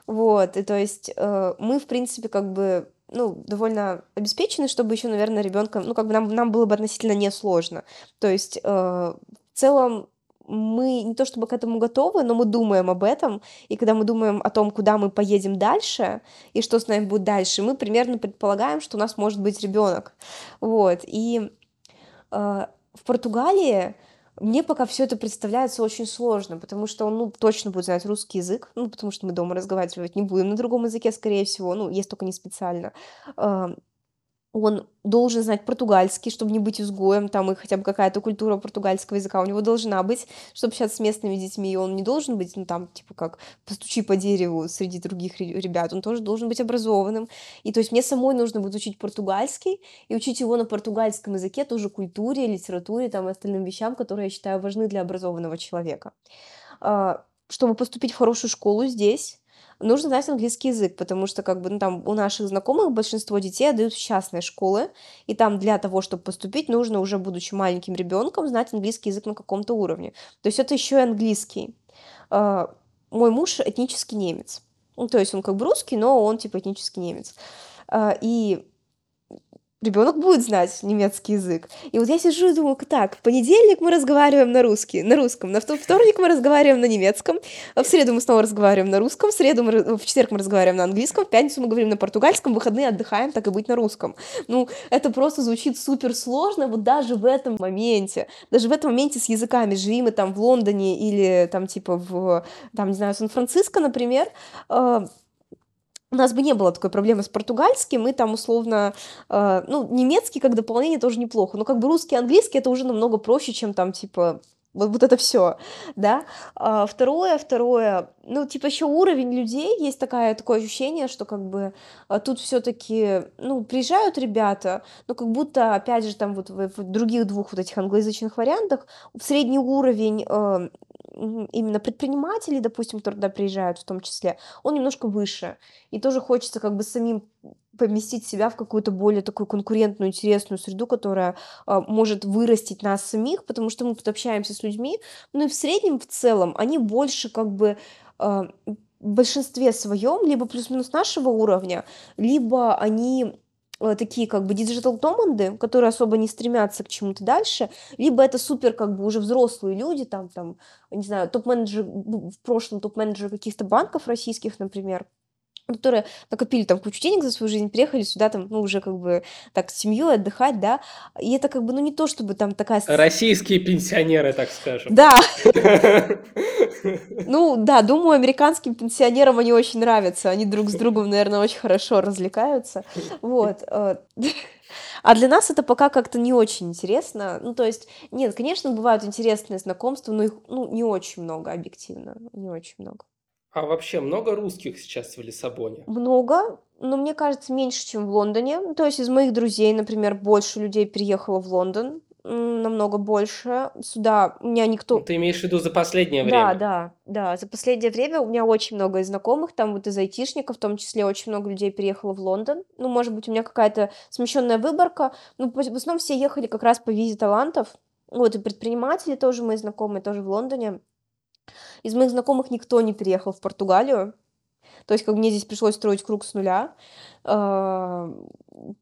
вот, и то есть э, мы, в принципе, как бы, ну, довольно обеспечены, чтобы еще, наверное, ребенка, ну, как бы нам, нам было бы относительно несложно. То есть э, в целом мы не то чтобы к этому готовы, но мы думаем об этом, и когда мы думаем о том, куда мы поедем дальше и что с нами будет дальше, мы примерно предполагаем, что у нас может быть ребенок. Вот, и э, в Португалии мне пока все это представляется очень сложно, потому что он, ну, точно будет знать русский язык, ну, потому что мы дома разговаривать не будем на другом языке, скорее всего, ну, есть только не специально. Он должен знать португальский, чтобы не быть изгоем, там и хотя бы какая-то культура португальского языка у него должна быть, чтобы общаться с местными детьми, и он не должен быть, ну, там, типа, как постучи по дереву среди других ре- ребят, он тоже должен быть образованным. И то есть мне самой нужно будет учить португальский, и учить его на португальском языке, тоже культуре, литературе, там, и остальным вещам, которые я считаю важны для образованного человека. А, Чтобы поступить в хорошую школу здесь, нужно знать английский язык, потому что как бы ну, там у наших знакомых большинство детей отдают в частные школы, и там для того, чтобы поступить, нужно уже будучи маленьким ребенком знать английский язык на каком-то уровне. То есть это еще и английский. А, мой муж этнический немец. Ну, то есть он как бы русский, но он типа этнический немец. А, и ребенок будет знать немецкий язык. И вот я сижу и думаю, так, в понедельник мы разговариваем на русский, на русском, на вторник мы разговариваем на немецком, в среду мы снова разговариваем на русском, в среду мы, в четверг мы разговариваем на английском, в пятницу мы говорим на португальском, в выходные отдыхаем, так и быть на русском. Ну, это просто звучит супер сложно, вот даже в этом моменте, даже в этом моменте с языками, живи мы там в Лондоне или там типа в, там, не знаю, Сан-Франциско, например, э, у нас бы не было такой проблемы с португальским, мы там условно, э, ну, немецкий как дополнение тоже неплохо, но как бы русский, английский это уже намного проще, чем там типа вот, вот это все, да. А, второе, второе, ну, типа еще уровень людей, есть такая, такое ощущение, что как бы а, тут все-таки, ну, приезжают ребята, но как будто, опять же, там вот в, в других двух вот этих англоязычных вариантах средний уровень э, именно предпринимателей, допустим, которые туда приезжают в том числе, он немножко выше. И тоже хочется как бы самим поместить себя в какую-то более такую конкурентную, интересную среду, которая э, может вырастить нас самих, потому что мы тут общаемся с людьми. Ну и в среднем, в целом, они больше как бы э, в большинстве своем, либо плюс-минус нашего уровня, либо они такие как бы digital nomad ы, которые особо не стремятся к чему-то дальше, либо это супер как бы уже взрослые люди, там, там, не знаю, топ-менеджер, в прошлом топ-менеджер каких-то банков российских, например, которые накопили там кучу денег за свою жизнь, приехали сюда там, ну, уже как бы так с семьей отдыхать, да, и это как бы, ну, не то, чтобы там такая... Российские пенсионеры, так скажем. Да. Ну, да, думаю, американским пенсионерам они очень нравятся, они друг с другом, наверное, очень хорошо развлекаются, вот. Э, а для нас это пока как-то не очень интересно. Ну, то есть, нет, конечно, бывают интересные знакомства, но их ну, не очень много, объективно. Не очень много. А вообще много русских сейчас в Лиссабоне? Много, но мне кажется, меньше, чем в Лондоне. То есть из моих друзей, например, больше людей переехало в Лондон, намного больше. Сюда у меня никто... Ну, ты имеешь в виду за последнее Да, время? да, да. За последнее время у меня очень много знакомых, там вот из айтишников, в том числе очень много людей переехало в Лондон. Ну, может быть, у меня какая-то смещенная выборка. Ну, в основном все ехали как раз по визе талантов. Вот, и предприниматели тоже мои знакомые, тоже в Лондоне. Из моих знакомых никто не переехал в Португалию. То есть, как мне здесь пришлось строить круг с нуля. А,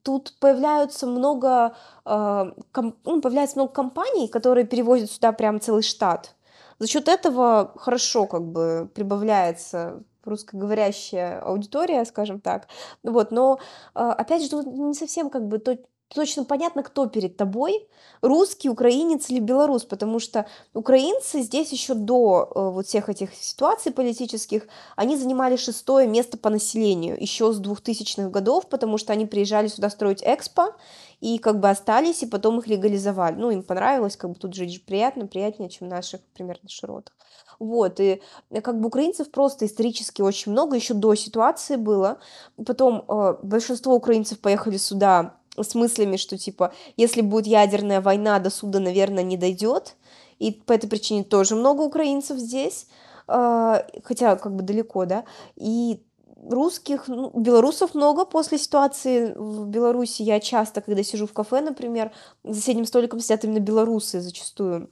тут появляются много, а, ну, появляется много компаний, которые перевозят сюда прям целый штат. За счет этого хорошо как бы прибавляется русскоговорящая аудитория, скажем так. Вот, но а, опять же, не совсем как бы то, точно понятно, кто перед тобой, русский, украинец или белорус, потому что украинцы здесь еще до э, вот всех этих ситуаций политических, они занимали шестое место по населению еще с 2000-х годов, потому что они приезжали сюда строить экспо, и как бы остались, и потом их легализовали. Ну, им понравилось, как бы тут жить приятно, приятнее, чем наших, примерно, широтах. Вот, и э, как бы украинцев просто исторически очень много, еще до ситуации было. Потом э, большинство украинцев поехали сюда с мыслями, что типа, если будет ядерная война, до суда, наверное, не дойдет. И по этой причине тоже много украинцев здесь, а, хотя как бы далеко, да. И русских, ну, белорусов много после ситуации в Беларуси. Я часто, когда сижу в кафе, например, за соседним столиком сидят именно белорусы зачастую.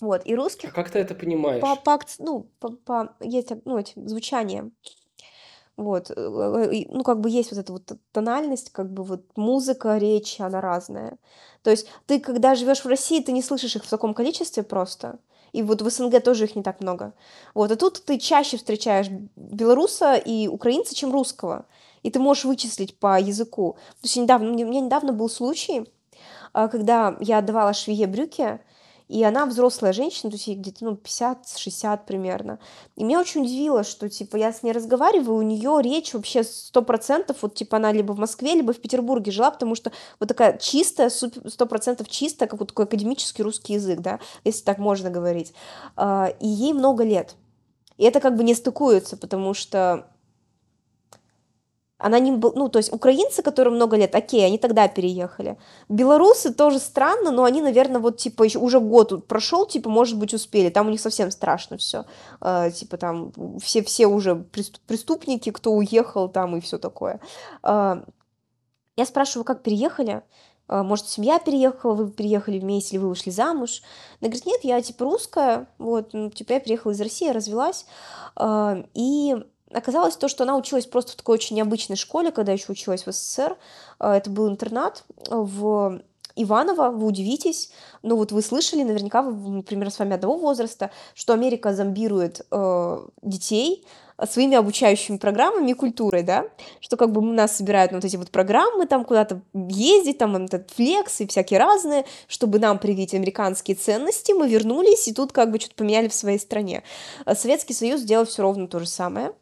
Вот, и русских... А как ты это понимаешь? По, по, ну, по, по, есть, ну, этим звучанием. Вот, э, э, ну, как бы есть вот эта вот тональность, как бы вот музыка, речь, она разная. То есть ты, когда живешь в России, ты не слышишь их в таком количестве просто. И вот в СНГ тоже их не так много. Вот, а тут ты чаще встречаешь белоруса и украинца, чем русского. И ты можешь вычислить по языку. То есть недавно, у меня недавно был случай, а, когда я отдавала швее брюки, и она взрослая женщина, то есть ей где-то, ну, 50-60 примерно. И меня очень удивило, что, типа, я с ней разговариваю, у нее речь вообще сто процентов, вот, типа, она либо в Москве, либо в Петербурге жила, потому что вот такая чистая, сто процентов чистая, как вот такой академический русский язык, да, если так можно говорить. А, и ей много лет. И это как бы не стыкуется, потому что она не был, ну, то есть украинцы, которые много лет, окей, они тогда переехали. Белорусы тоже странно, но они, наверное, вот, типа, еще уже год прошел, типа, может быть, успели, там у них совсем страшно все, э, типа, там, все, все уже преступники, кто уехал там и все такое. Э, я спрашиваю, как переехали, э, может, семья переехала, вы переехали вместе, или вы вышли замуж? Она говорит, нет, я, типа, русская, вот, ну, типа, я переехала из России, развелась, э, и оказалось то, что она училась просто в такой очень необычной школе, когда еще училась в СССР. А, это был интернат в Иваново, вы удивитесь, ну вот вы слышали, наверняка вы, например, с вами одного возраста, что Америка зомбирует э, детей своими обучающими программами и культурой, да, что как бы нас собирают вот эти вот программы, там куда-то ездить, там этот флекс и всякие разные, чтобы нам привить американские ценности, мы вернулись и тут как бы что-то поменяли в своей стране. Советский Союз сделал все ровно то же самое, а,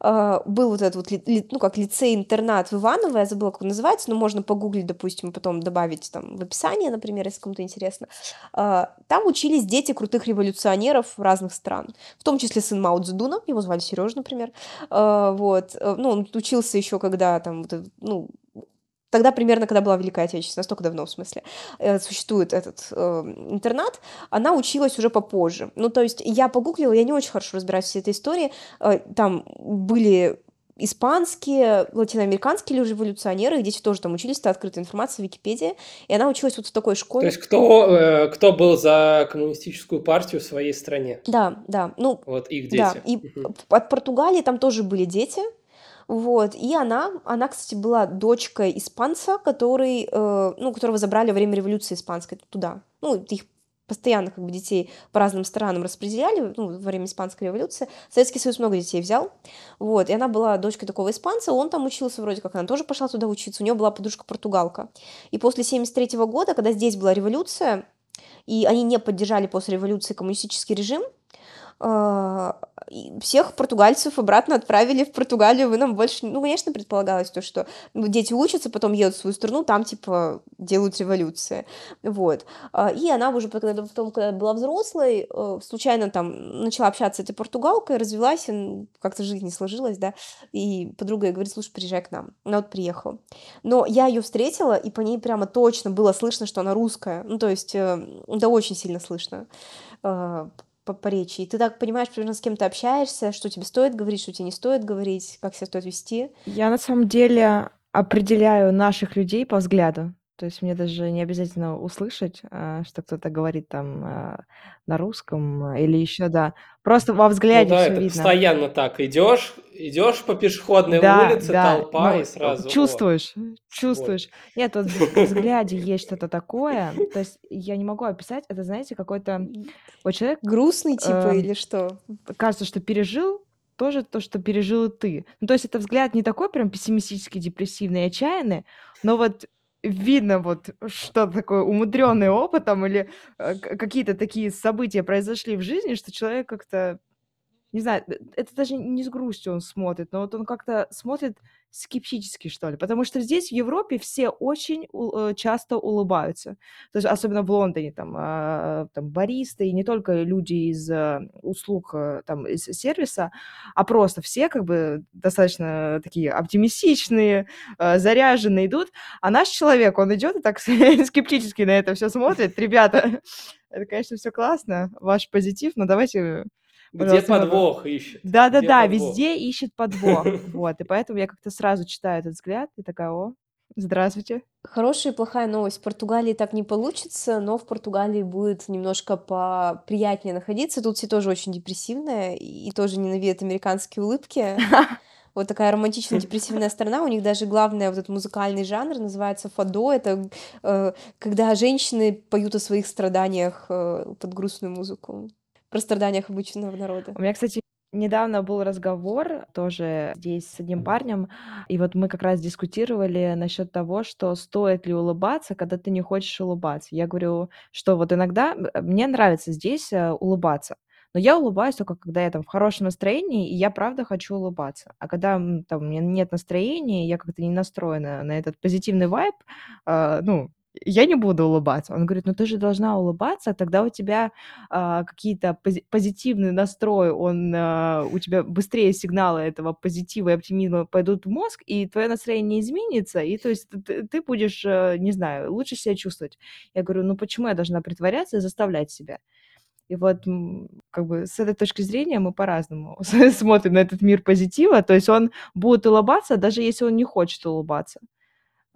был вот этот вот, ну, как лицей-интернат в Иваново, я забыла, как он называется, но можно погуглить, допустим, потом добавить там в описание, например, если кому-то интересно. А, там учились дети крутых революционеров разных стран, в том числе сын Мао Цзэдуна, его звали Сережа, например, а, вот, э, ну, он учился еще, когда там, ну, тогда примерно, когда была Великая Отечественная, настолько давно, в смысле, э, существует этот э, интернат, она училась уже попозже. Ну, то есть я погуглила, я не очень хорошо разбираюсь в всей этой истории, э, там были испанские, латиноамериканские революционеры, дети тоже там учились, это открытая информация в Википедии, и она училась вот в такой школе. То есть кто, э, кто был за коммунистическую партию в своей стране? Да, да, ну... Вот их дети. Да, и угу. от Португалии там тоже были дети, вот, и она, она, кстати, была дочкой испанца, который, э, ну, которого забрали во время революции испанской туда. Ну, их постоянно как бы детей по разным странам распределяли, ну, во время испанской революции. Советский Союз много детей взял, вот, и она была дочкой такого испанца, он там учился вроде как, она тоже пошла туда учиться, у нее была подружка-португалка. И после 73 года, когда здесь была революция, и они не поддержали после революции коммунистический режим, всех португальцев обратно отправили в Португалию, вы нам больше... Ну, конечно, предполагалось то, что ну, дети учатся, потом едут в свою страну, там, типа, делают революции. Вот. А, и она уже потом, когда была взрослой, э, случайно там начала общаться с этой португалкой, развелась, как-то жизнь не сложилась, да, и подруга ей говорит, слушай, приезжай к нам. Она вот приехала. Но я ее встретила, и по ней прямо точно было слышно, что она русская. Ну, то есть, э, да, очень сильно слышно а, по, по речи. И ты так понимаешь, примерно с кем ты общаешься, что тебе стоит говорить, что тебе не стоит говорить, как себя стоит вести. Я на самом деле определяю наших людей по взгляду. То есть мне даже не обязательно услышать, а, что кто-то говорит там а, на русском или еще, да. Просто во ну взгляде ну, да, все это видно. постоянно так. Идешь, идешь по пешеходной Да, улице, да, толпа ну, и сразу. чувствуешь, Вот. чувствуешь. Нет, вот в взгляде есть что-то такое. То есть я не могу описать. Это, знаете, какой-то вот человек Грустный типа эм, или что? кажется, что пережил тоже то, что пережил и ты. Ну, то есть это взгляд не такой прям пессимистический, депрессивный, отчаянный, но вот видно вот, что такое умудренный опытом или э, какие-то такие события произошли в жизни, что человек как-то, не знаю, э, это даже не с грустью он смотрит, но вот он как-то смотрит скептически, что ли. Потому что здесь, в Европе, все очень э, часто улыбаются. То есть, особенно в Лондоне, там, а, там баристы, и не только люди из э, услуг, э, там, из сервиса, а просто все как бы достаточно такие оптимистичные, заряженные идут. А наш человек, он идет и так скептически на это все смотрит. Ребята, это, конечно, все классно, ваш позитив, но давайте где подвох ищет? Да-да-да, везде ищет подвох. Вот, и поэтому я как-то сразу читаю этот взгляд и такая, о, здравствуйте. Хорошая и плохая новость. В Португалии так не получится, но в Португалии будет немножко поприятнее находиться. Тут все тоже очень депрессивные и тоже ненавидят американские улыбки. Вот такая романтично-депрессивная сторона. У них даже главный вот этот музыкальный жанр называется фадо. Это э, когда женщины поют о своих страданиях э, под грустную музыку про страданиях обычного народа. У меня, кстати, недавно был разговор тоже здесь с одним парнем, и вот мы как раз дискутировали насчет того, что стоит ли улыбаться, когда ты не хочешь улыбаться. Я говорю, что вот иногда мне нравится здесь э, улыбаться, но я улыбаюсь только когда я там в хорошем настроении, и я правда хочу улыбаться. А когда там у меня нет настроения, я как-то не настроена на этот позитивный вайб, э, ну, я не буду улыбаться. Он говорит, ну ты же должна улыбаться, тогда у тебя а, какие-то пози- позитивный настрой, он а, у тебя быстрее сигналы этого позитива и оптимизма пойдут в мозг, и твое настроение изменится, и то есть ты, ты будешь, э, не знаю, лучше себя чувствовать. Я говорю, ну почему я должна притворяться и заставлять себя? И вот как бы с этой точки зрения мы по-разному смотрим на этот мир позитива. То есть он будет улыбаться, даже если он не хочет улыбаться.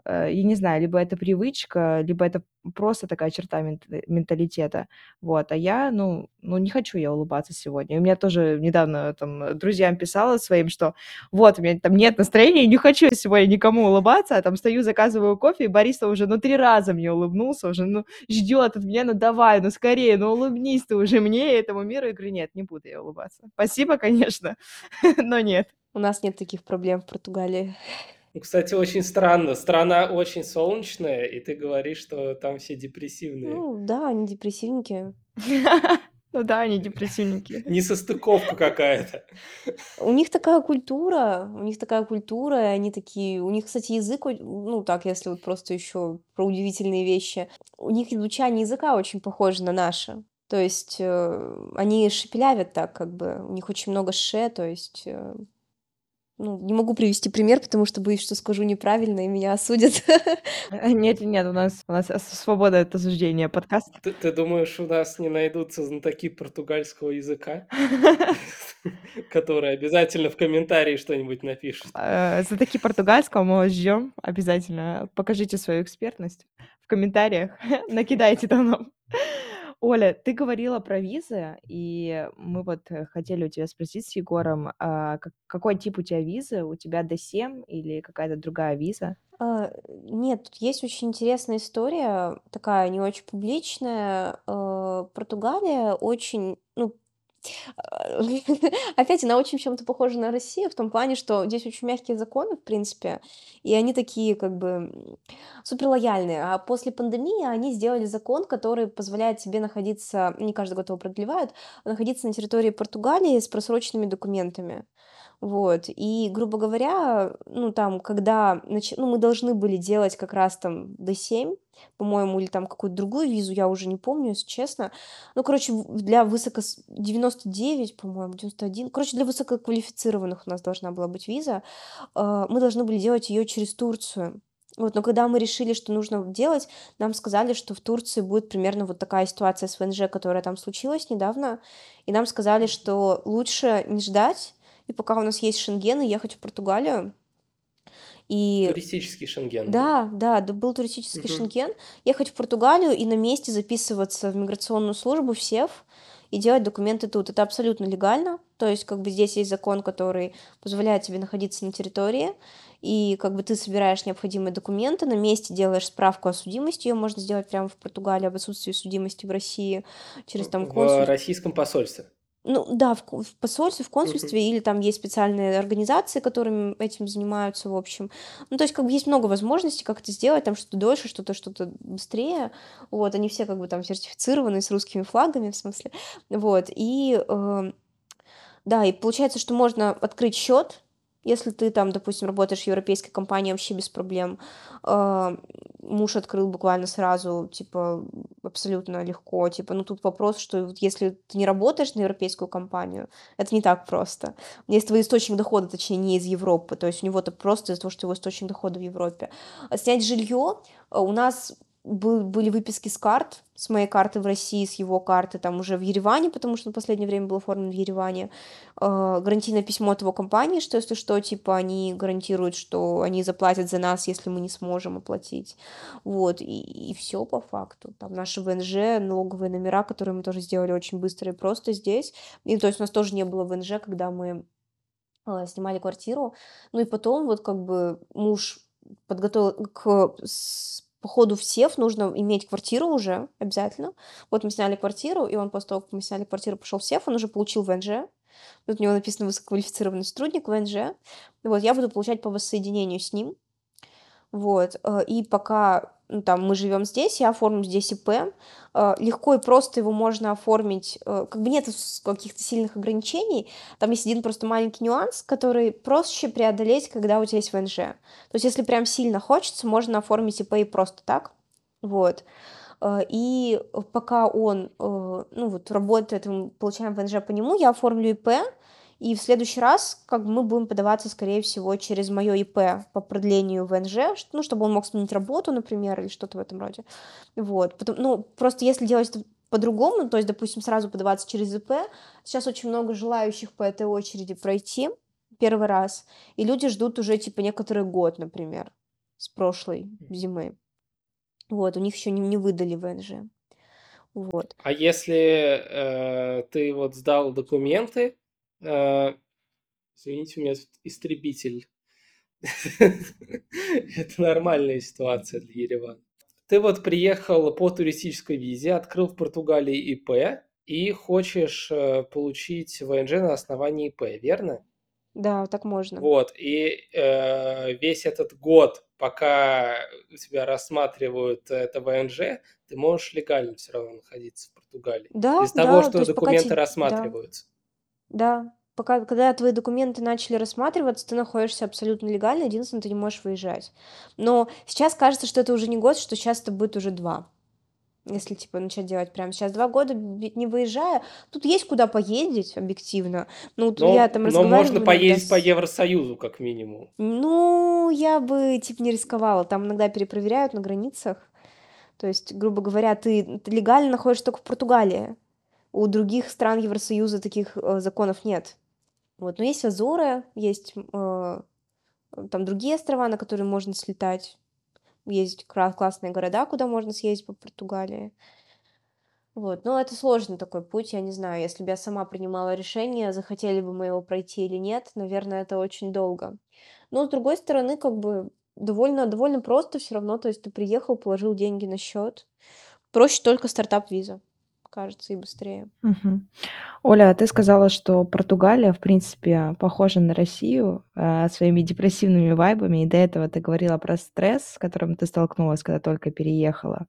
Э, я не знаю, либо это привычка, либо это просто такая черта менталитета. Вот, а я, ну, ну, не хочу я улыбаться сегодня. У меня тоже недавно там друзьям писала своим, что вот, у меня там нет настроения, не хочу я сегодня никому улыбаться, а там стою, заказываю кофе, и Бориса уже, ну, три раза мне улыбнулся, уже, ну, ждет от меня, ну, давай, ну, скорее, ну, улыбнись ты уже мне и этому миру. Я говорю, нет, не буду я улыбаться. Спасибо, конечно, но нет. У нас нет таких проблем в Португалии. Ну, кстати, очень странно. Страна очень солнечная, и ты говоришь, что там все депрессивные. Ну, да, они депрессивники. Ну да, они депрессивники. Несостыковка какая-то. У них такая культура, у них такая культура, и они такие... У них, кстати, язык, ну так, если вот просто еще про удивительные вещи. У них звучание языка очень похоже на наше. То есть э, они шепелявят так, как бы. У них очень много ше, то есть... Э, ну, не могу привести пример, потому что боюсь, что скажу неправильно, и меня осудят. Нет, нет, у нас, у нас свобода от осуждения подкаст. Ты, ты думаешь, у нас не найдутся знатоки португальского языка, которые обязательно в комментарии что-нибудь напишут? Э, знатоки португальского мы вас ждем обязательно. Покажите свою экспертность в комментариях, накидайте там нам. Оля, ты говорила про визы, и мы вот э, хотели у тебя спросить с Егором, а, какой тип у тебя визы? У тебя D7 или какая-то другая виза? А, нет, тут есть очень интересная история, такая не очень публичная. А, Португалия очень, ну, Опять она очень чем-то похожа на Россию в том плане, что здесь очень мягкие законы, в принципе, и они такие как бы супер лояльные. А после пандемии они сделали закон, который позволяет тебе находиться, не каждый год его продлевают, находиться на территории Португалии с просроченными документами. Вот, и, грубо говоря, ну, там, когда, нач... ну, мы должны были делать как раз там D7, по-моему, или там какую-то другую визу, я уже не помню, если честно. Ну, короче, для высоко... 99, по-моему, 91. Короче, для высококвалифицированных у нас должна была быть виза. А, мы должны были делать ее через Турцию. Вот, но когда мы решили, что нужно делать, нам сказали, что в Турции будет примерно вот такая ситуация с ВНЖ, которая там случилась недавно, и нам сказали, что лучше не ждать, и пока у нас есть Шенген, и ехать в Португалию. И... Туристический Шенген. Да, да, да, был туристический угу. Шенген. Ехать в Португалию и на месте записываться в миграционную службу в СЕФ и делать документы тут. Это абсолютно легально. То есть, как бы здесь есть закон, который позволяет тебе находиться на территории, и как бы ты собираешь необходимые документы, на месте делаешь справку о судимости, ее можно сделать прямо в Португалии об отсутствии судимости в России через там консульство. В российском посольстве. Ну да, в, в посольстве, в консульстве, или там есть специальные организации, которыми этим занимаются, в общем. Ну, то есть, как бы есть много возможностей, как это сделать, там что-то дольше, что-то, что-то быстрее. Вот, они все как бы там сертифицированы с русскими флагами, в смысле. Вот, и э, да, и получается, что можно открыть счет если ты там, допустим, работаешь в европейской компании вообще без проблем, э, муж открыл буквально сразу, типа, абсолютно легко, типа, ну тут вопрос, что если ты не работаешь на европейскую компанию, это не так просто. Если твой источник дохода, точнее, не из Европы, то есть у него это просто из-за того, что его источник дохода в Европе. Снять жилье у нас был, были выписки с карт, с моей карты в России, с его карты там уже в Ереване, потому что в последнее время был оформлен в Ереване, э, гарантийное письмо от его компании, что если что, типа, они гарантируют, что они заплатят за нас, если мы не сможем оплатить. Вот, и, и все по факту. Там наши ВНЖ, налоговые номера, которые мы тоже сделали очень быстро и просто здесь. И то есть у нас тоже не было ВНЖ, когда мы э, снимали квартиру. Ну и потом вот как бы муж подготовил к по ходу в нужно иметь квартиру уже обязательно. Вот мы сняли квартиру, и он после того, как мы сняли квартиру, пошел в СЕФ, он уже получил ВНЖ. Тут у него написано высококвалифицированный сотрудник ВНЖ. Вот, я буду получать по воссоединению с ним. Вот, э, и пока ну, там мы живем здесь, я оформлю здесь ИП, э, легко и просто его можно оформить, э, как бы нет каких-то сильных ограничений, там есть один просто маленький нюанс, который проще преодолеть, когда у тебя есть ВНЖ. То есть если прям сильно хочется, можно оформить ИП и просто так, Вот. Э, и пока он, ну, вот работает, мы получаем ВНЖ по нему, я оформлю ИП, и в следующий раз как мы будем подаваться, скорее всего, через моё ИП по продлению ВНЖ, ну, чтобы он мог сменить работу, например, или что-то в этом роде. Вот. Потом, ну, просто если делать это по-другому, то есть, допустим, сразу подаваться через ИП, сейчас очень много желающих по этой очереди пройти первый раз, и люди ждут уже, типа, некоторый год, например, с прошлой зимы. Вот, у них еще не, не выдали ВНЖ. Вот. А если э, ты вот сдал документы, э, извините, у меня тут истребитель. Это нормальная ситуация для Еревана. Ты вот приехал по туристической визе, открыл в Португалии ИП и хочешь э, получить ВНЖ на основании ИП, верно? Да, так можно. Вот, и э, весь этот год, пока у тебя рассматривают это ВНЖ, ты можешь легально все равно находиться в Португалии. Да, Из того, да, что то есть пока документы те... Да, рассматриваются. Да. Пока, когда твои документы начали рассматриваться, ты находишься абсолютно легально, единственное, ты не можешь выезжать. Но сейчас кажется, что это уже не год, что сейчас это будет уже два. Если, типа, начать делать прямо сейчас два года, не выезжая. Тут есть куда поездить, объективно. Ну, вот я Но, там но можно иногда поездить по с... Евросоюзу, как минимум. Ну, я бы, типа, не рисковала. Там иногда перепроверяют на границах. То есть, грубо говоря, ты легально находишься только в Португалии. У других стран Евросоюза таких э, законов нет. Вот, но есть Азоры, есть э, там другие острова, на которые можно слетать. Есть классные города, куда можно съездить по Португалии. Вот, но это сложный такой путь, я не знаю, если бы я сама принимала решение, захотели бы мы его пройти или нет, наверное, это очень долго. Но, с другой стороны, как бы довольно, довольно просто все равно, то есть ты приехал, положил деньги на счет. Проще только стартап-виза, кажется, и быстрее. Мгм. Оля, ты сказала, что Португалия, в принципе, похожа на Россию э, своими депрессивными вайбами, и до этого ты говорила про стресс, с которым ты столкнулась, когда только переехала.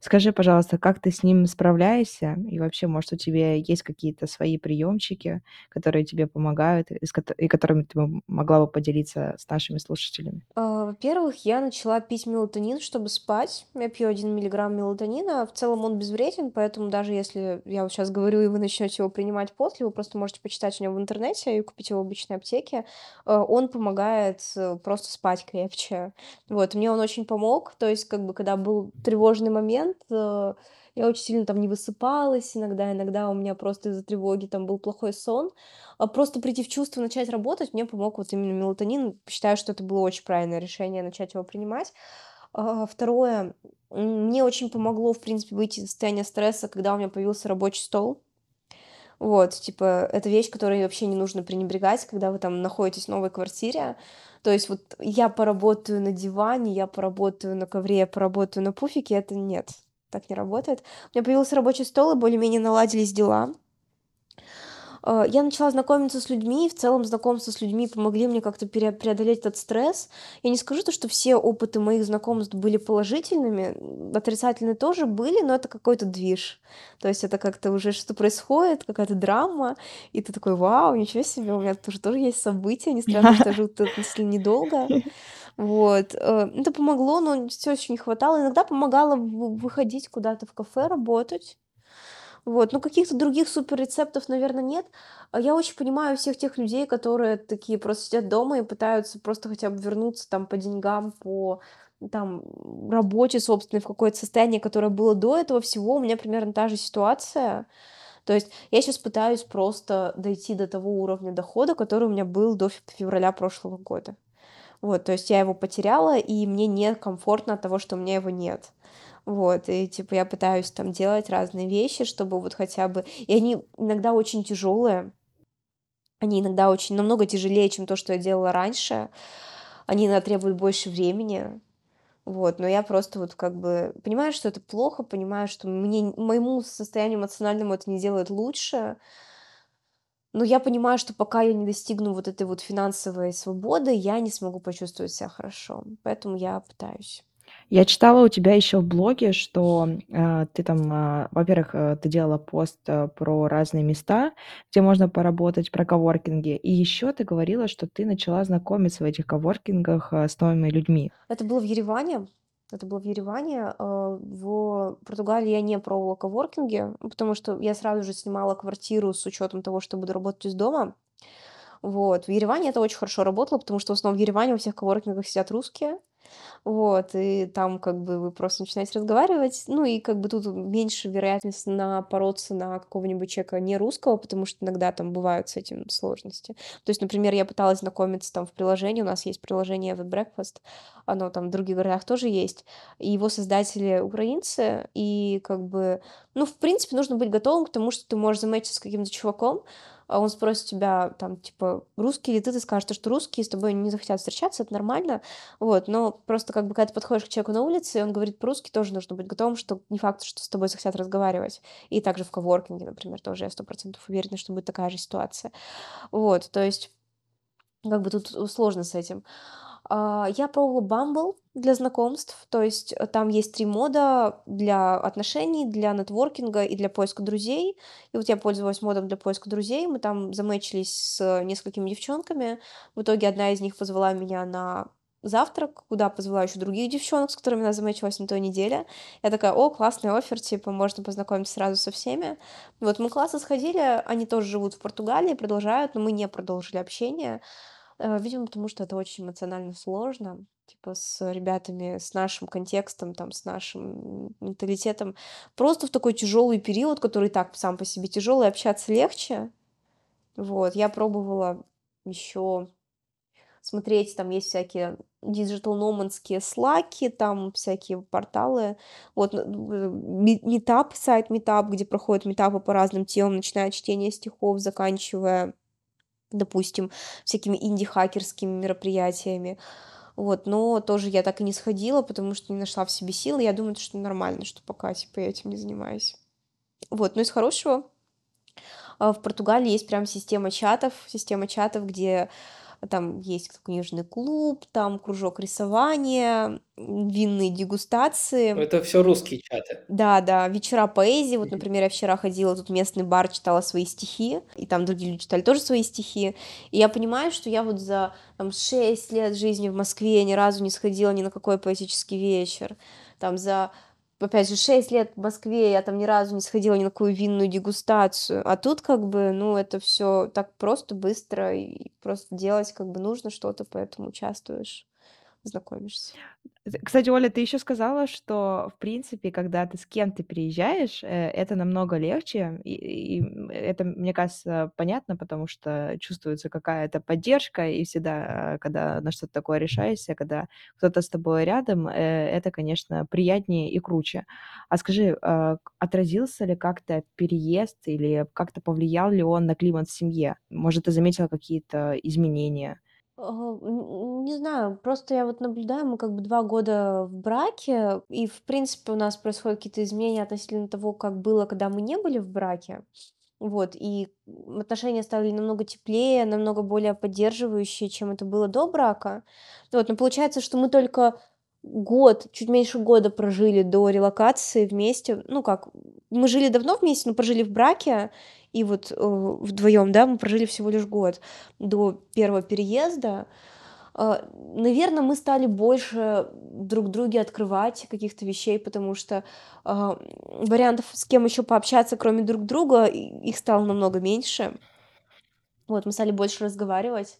Скажи, пожалуйста, как ты с ним справляешься? И вообще, может, у тебя есть какие-то свои приемчики, которые тебе помогают, и, которыми ты могла бы поделиться с нашими слушателями? А, Во-первых, я начала пить мелатонин, чтобы спать. Я пью один миллиграмм мелатонина. В целом он безвреден, поэтому даже если я вот сейчас говорю, и вы начнете его принимать после, вы просто можете почитать у него в интернете и купить его в обычной аптеке. Э, Он помогает э, просто спать крепче. Вот, мне он очень помог. То есть, как бы, когда был тревожный момент, э, я очень сильно там не высыпалась иногда, иногда у меня просто из-за тревоги там был плохой сон. А просто прийти в чувство, начать работать, мне помог вот именно мелатонин. Считаю, что это было очень правильное решение начать его принимать. А, Второе, мне очень помогло, в принципе, выйти из состояния стресса, когда у меня появился рабочий стол. Вот, типа, это вещь, которой вообще не нужно пренебрегать, когда вы там находитесь в новой квартире. То есть вот я поработаю на диване, я поработаю на ковре, я поработаю на пуфике, это нет, так не работает. У меня появился рабочий стол, и более-менее наладились дела. Э, Я начала знакомиться с людьми, и в целом знакомство с людьми помогли мне как-то преодолеть этот стресс. Я не скажу то, что все опыты моих знакомств были положительными, отрицательные тоже были, но это какой-то движ. То есть это как-то уже что происходит, какая-то драма, и ты такой, вау, ничего себе, у меня тоже, тоже есть события, несмотря на то, что живу тут недолго. Вот. э, Это помогло, но все еще не хватало. Иногда помогало вы- выходить куда-то в кафе, работать. Вот, ну каких-то других супер рецептов, наверное, нет. А Я очень понимаю всех тех людей, которые такие просто сидят дома и пытаются просто хотя бы вернуться там по деньгам, по там работе собственной в какое-то состояние, которое было до этого всего. У меня примерно та же ситуация. То есть я сейчас пытаюсь просто дойти до того уровня дохода, который у меня был до фе- февраля прошлого года. Вот, то есть я его потеряла, и мне некомфортно от того, что у меня его нет. Вот, и типа я пытаюсь там делать разные вещи, чтобы вот хотя бы... И они иногда очень тяжелые, они иногда очень намного тяжелее, чем то, что я делала раньше. Они иногда требуют больше времени. Вот, но я просто вот как бы понимаю, что это плохо, понимаю, что мне, моему состоянию эмоциональному это не делает лучше, но я понимаю, что пока я не достигну вот этой вот финансовой свободы, я не смогу почувствовать себя хорошо. Поэтому я пытаюсь. Я читала у тебя еще в блоге, что э, ты там, э, во-первых, э, ты делала пост э, про разные места, где можно поработать, про коворкинги, и еще ты говорила, что ты начала знакомиться в этих коворкингах э, с новыми людьми. Это было в Ереване. это было в Ереване. А, в Португалии я не пробовала коворкинги, потому что я сразу же снимала квартиру с учетом того, что буду работать из дома. Вот. В Ереване это очень хорошо работало, потому что в основном в Ереване во всех коворкингах сидят русские. Вот, и там как бы вы просто начинаете разговаривать, ну и как бы тут меньше вероятность напороться на какого-нибудь человека не русского, потому что иногда там бывают с этим сложности. То есть, например, я пыталась знакомиться там в приложении, у нас есть приложение The Breakfast, оно там в других городах тоже есть, и его создатели украинцы, и как бы, ну, в принципе, нужно быть готовым к тому, что ты можешь заметиться с каким-то чуваком, он спросит тебя, там, типа, русский ли ты, ты скажешь, что русский, с тобой не захотят встречаться, это нормально, вот, но просто как бы, когда ты подходишь к человеку на улице, и он говорит по-русски, тоже нужно быть готовым, что не факт, что с тобой захотят разговаривать. И также в коворкинге, например, тоже я сто процентов уверена, что будет такая же ситуация. Вот, то есть, как бы тут сложно с этим. А, я пробовала Bumble для знакомств, то есть э, там есть три мода для отношений, для нетворкинга и для поиска друзей. И вот я пользовалась модом для поиска друзей, мы там замечились с несколькими девчонками. В итоге одна из них позвала меня на завтрак, куда позвала еще других девчонок, с которыми она замечилась на той неделе. Я такая, о, классный офер, типа, можно познакомиться сразу со всеми. Вот мы классно сходили, они тоже живут в Португалии, продолжают, но мы не продолжили общение. Э, видимо, потому что это очень эмоционально сложно, типа с ребятами, с нашим контекстом, там, с нашим менталитетом. Просто в такой тяжелый период, который так сам по себе тяжелый, общаться легче. Вот, я пробовала еще смотреть, там есть всякие digital номанские слаки, там всякие порталы, вот метап, сайт метап, где проходят метапы по разным темам, начиная от чтения стихов, заканчивая допустим, всякими инди-хакерскими мероприятиями. Вот, но тоже я так и не сходила, потому что не нашла в себе силы. Я думаю, что нормально, что пока типа я этим не занимаюсь. Вот, но из хорошего а, в Португалии есть прям система чатов, система чатов, где там есть книжный клуб, там кружок рисования, винные дегустации. Это все русские чаты. Да, да, вечера поэзии. Вот, например, я вчера ходила, тут местный бар читала свои стихи, и там другие люди читали тоже свои стихи. И я понимаю, что я вот за там, 6 лет жизни в Москве ни разу не сходила ни на какой поэтический вечер. Там за опять же, 6 лет в Москве, я там ни разу не сходила ни на какую винную дегустацию. А тут как бы, ну, это все так просто, быстро, и просто делать как бы нужно что-то, поэтому участвуешь, знакомишься. Кстати, Оля, ты еще сказала, что, в принципе, когда ты с кем-то переезжаешь, э, это намного легче, и, и это, мне кажется, понятно, потому что чувствуется какая-то поддержка, и всегда, э, когда на что-то такое решаешься, когда кто-то с тобой рядом, э, это, конечно, приятнее и круче. А скажи, отразился ли как-то переезд или как-то повлиял ли он на климат в семье? Может, ты заметила какие-то изменения? Не знаю, просто я вот наблюдаю, мы как бы два года в браке, и, в принципе, у нас происходят какие-то изменения относительно того, как было, когда мы не были в браке. Вот, и отношения стали намного теплее, намного более поддерживающие, чем это было до брака. Вот, но получается, что мы только год, чуть меньше года прожили до релокации вместе. Ну как, мы жили давно вместе, но прожили в браке, и вот э, вдвоем, да, мы прожили всего лишь год до первого переезда. Э, наверное, мы стали больше друг друге открывать каких-то вещей, потому что э, вариантов, с кем еще пообщаться, кроме друг друга, их стало намного меньше. Вот, мы стали больше разговаривать.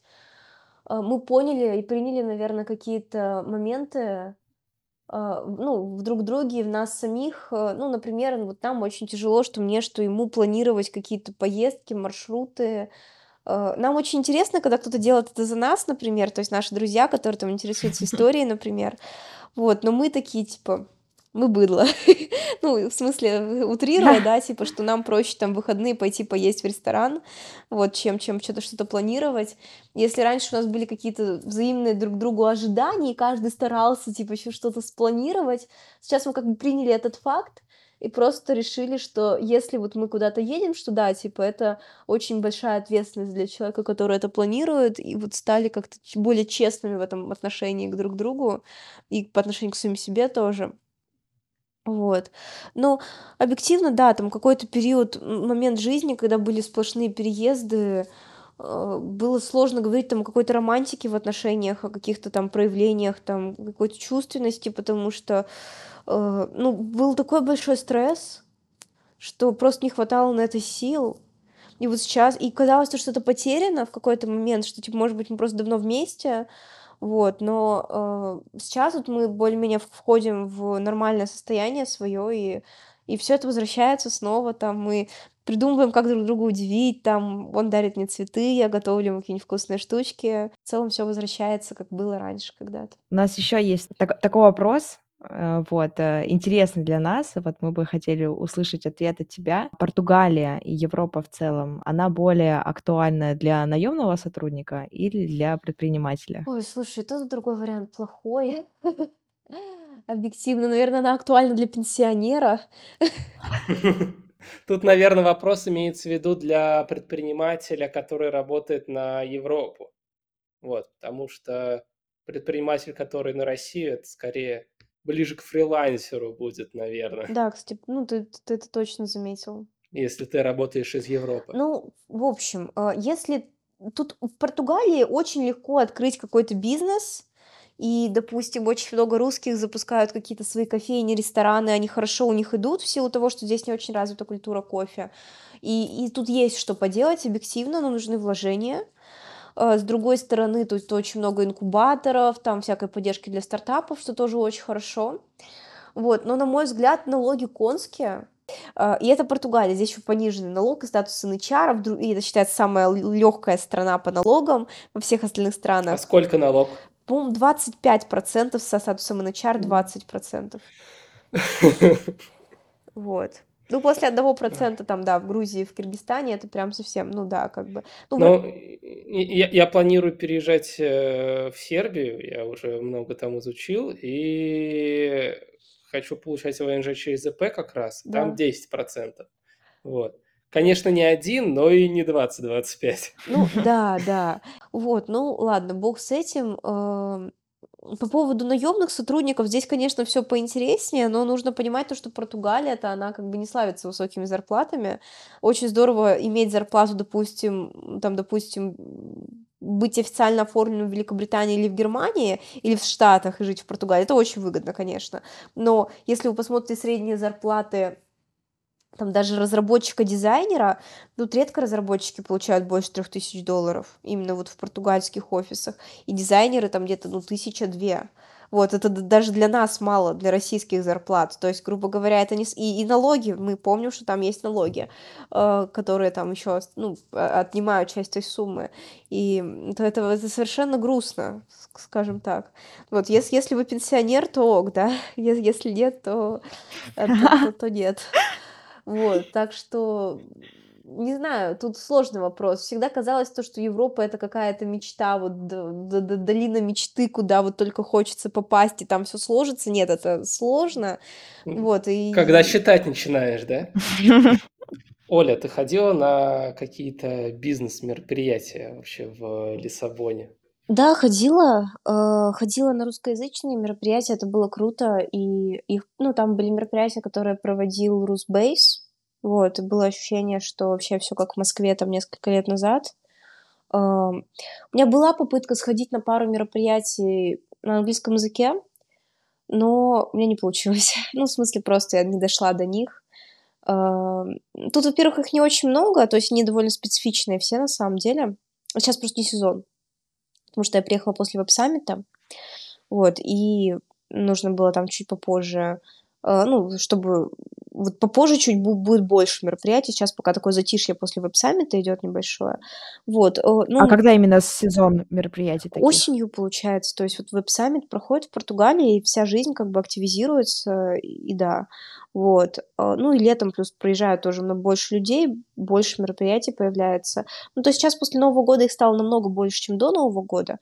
Э, мы поняли и приняли, наверное, какие-то моменты, а, ну, в друг друге, в нас самих. Э, ну, например, вот нам очень тяжело, что мне, что ему планировать какие-то поездки, маршруты. Нам очень интересно, когда кто-то делает это за нас, например, то есть наши друзья, которые там интересуются историей, например. Вот, но мы такие, типа, мы быдло. ну, в смысле, утрируя, да. да, типа, что нам проще там выходные пойти поесть в ресторан, вот, чем, чем что-то что-то планировать. Если раньше у нас были какие-то взаимные друг другу ожидания, и каждый старался, типа, еще что-то спланировать, сейчас мы как бы приняли этот факт, и просто решили, что если вот мы куда-то едем, что да, типа, это очень большая ответственность для человека, который это планирует, и вот стали как-то более честными в этом отношении к друг другу и по отношению к самим себе тоже. Вот. Но объективно, да, там какой-то период, момент жизни, когда были сплошные переезды, э, было сложно говорить там о какой-то романтике в отношениях, о каких-то там проявлениях там какой-то чувственности, потому что, э, ну, был такой большой стресс, что просто не хватало на это сил. И вот сейчас, и казалось, что что-то потеряно в какой-то момент, что, типа, может быть, мы просто давно вместе, вот, но э, сейчас вот мы более-менее входим в нормальное состояние свое, и, и все это возвращается снова, там мы придумываем, как друг друга удивить, там он дарит мне цветы, я готовлю ему какие-нибудь вкусные штучки. В целом все возвращается, как было раньше когда-то. У нас еще есть так- такой вопрос. Э, вот, э, интересный для нас, вот мы бы хотели услышать ответ от тебя. Португалия и Европа в целом, она более актуальна для наемного сотрудника или для предпринимателя? Ой, слушай, тот другой вариант плохой. Объективно, наверное, она актуальна для пенсионера. Тут, наверное, вопрос имеется в виду для предпринимателя, который работает на Европу. Вот, потому что предприниматель, который на Россию, это скорее ближе к фрилансеру будет, наверное. Да, кстати, ну ты, ты это точно заметил. Если ты работаешь из Европы. Ну, в общем, э, если тут в Португалии очень легко открыть какой-то бизнес, и, допустим, очень много русских запускают какие-то свои кофейни, рестораны, они хорошо у них идут в силу того, что здесь не очень развита культура кофе. И, и тут есть что поделать объективно, но нужны вложения. А, с другой стороны, тут очень много инкубаторов, там всякой поддержки для стартапов, что тоже очень хорошо. Вот, но, на мой взгляд, налоги конские, а, и это Португалия, здесь еще пониженный налог и статус HR, и это считается самая легкая страна по налогам во всех остальных странах. А сколько налог? По-моему, 25% со статусом HR, 20%. Вот. Ну, после одного процента там, да, в Грузии, в Киргизстане, это прям совсем, ну да, как бы. Ну, Но я, я планирую переезжать э, в Сербию, я уже много там изучил, и хочу получать ВНЖ через ЗП как раз, там да. 10%. Вот. Конечно, не один, но и не 20-25. Ну, да, да. Вот, ну, ладно, бог с этим. По поводу наемных сотрудников, здесь, конечно, все поинтереснее, но нужно понимать то, что Португалия-то, она как бы не славится высокими зарплатами. Очень здорово иметь зарплату, допустим, там, допустим, быть официально оформленным в Великобритании или в Германии, или в Штатах и жить в Португалии, это очень выгодно, конечно. Но если вы посмотрите средние зарплаты там даже разработчика-дизайнера, тут редко разработчики получают больше трех тысяч долларов, именно вот в португальских офисах, и дизайнеры там где-то, ну, тысяча-две. Вот, это даже для нас мало, для российских зарплат. То есть, грубо говоря, это не... И, и налоги, мы помним, что там есть налоги, э, которые там еще, ну, отнимают часть той суммы. И это, это, это совершенно грустно, скажем так. Вот, если, если вы пенсионер, то ок, да? Если нет, то, то, то, то нет. Вот, так что не знаю, тут сложный вопрос. Всегда казалось то, что Европа это какая-то мечта, вот долина мечты, куда вот только хочется попасть и там все сложится. Нет, это сложно. Вот и. Когда считать начинаешь, да? Оля, ты ходила на какие-то бизнес-мероприятия вообще в Лиссабоне? Да, ходила, э, ходила на русскоязычные мероприятия, это было круто, и их, ну, там были мероприятия, которые проводил Русбейс, вот, и было ощущение, что вообще все как в Москве там несколько лет назад. Э, у меня была попытка сходить на пару мероприятий на английском языке, но у меня не получилось. ну, в смысле, просто я не дошла до них. Э, тут, во-первых, их не очень много, то есть они довольно специфичные все на самом деле. Сейчас просто не сезон потому что я приехала после веб-саммита, вот, и нужно было там чуть попозже, э, ну, чтобы вот попозже чуть будет больше мероприятий. Сейчас пока такое затишье после веб-саммита идет небольшое. Вот. Э, ну, а когда именно сезон мероприятий таких? Осенью, получается. То есть вот веб-саммит проходит в Португалии, и вся жизнь как бы активизируется, и да. Вот. Э, ну и летом плюс приезжают тоже много больше людей, больше мероприятий появляется. Ну то есть сейчас после Нового года их стало намного больше, чем до Нового года.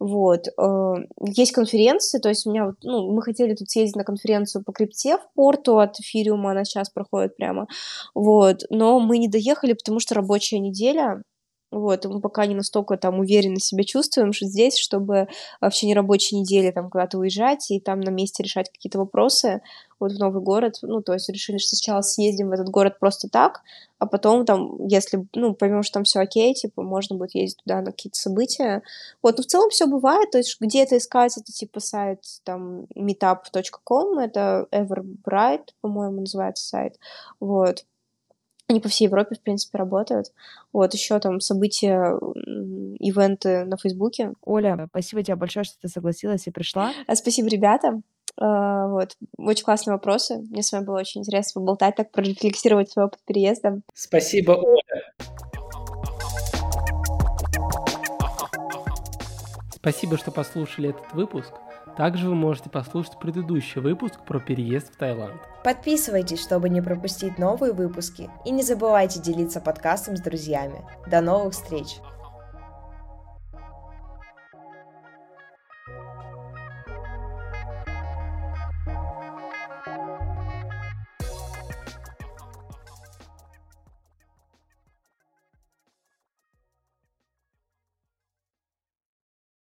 Вот. Э, есть конференции, то есть у меня, вот, ну, мы хотели тут съездить на конференцию по крипте в порту от эфириума, она сейчас проходит прямо, вот, но мы не доехали, потому что рабочая неделя, вот, и мы пока не настолько там уверенно себя чувствуем, что здесь, чтобы вообще не рабочей неделе там куда-то уезжать и там на месте решать какие-то вопросы, вот в новый город, ну, то есть решили, что сначала съездим в этот город просто так, а потом там, если, ну, поймем, что там все окей, типа, можно будет ездить туда на какие-то события. Вот, но в целом все бывает, то есть где это искать, это типа сайт там meetup.com, это Everbright, по-моему, называется сайт, вот, они по всей Европе, в принципе, работают. Вот, еще там события, ивенты на Фейсбуке. Оля, спасибо тебе большое, что ты согласилась и пришла. А, спасибо, ребята. А, вот, очень классные вопросы. Мне с вами было очень интересно поболтать, так прорефлексировать свой опыт переезда. Спасибо, Оля. Спасибо, что послушали этот выпуск. Также вы можете послушать предыдущий выпуск про переезд в Таиланд. Подписывайтесь, чтобы не пропустить новые выпуски, и не забывайте делиться подкастом с друзьями. До новых встреч!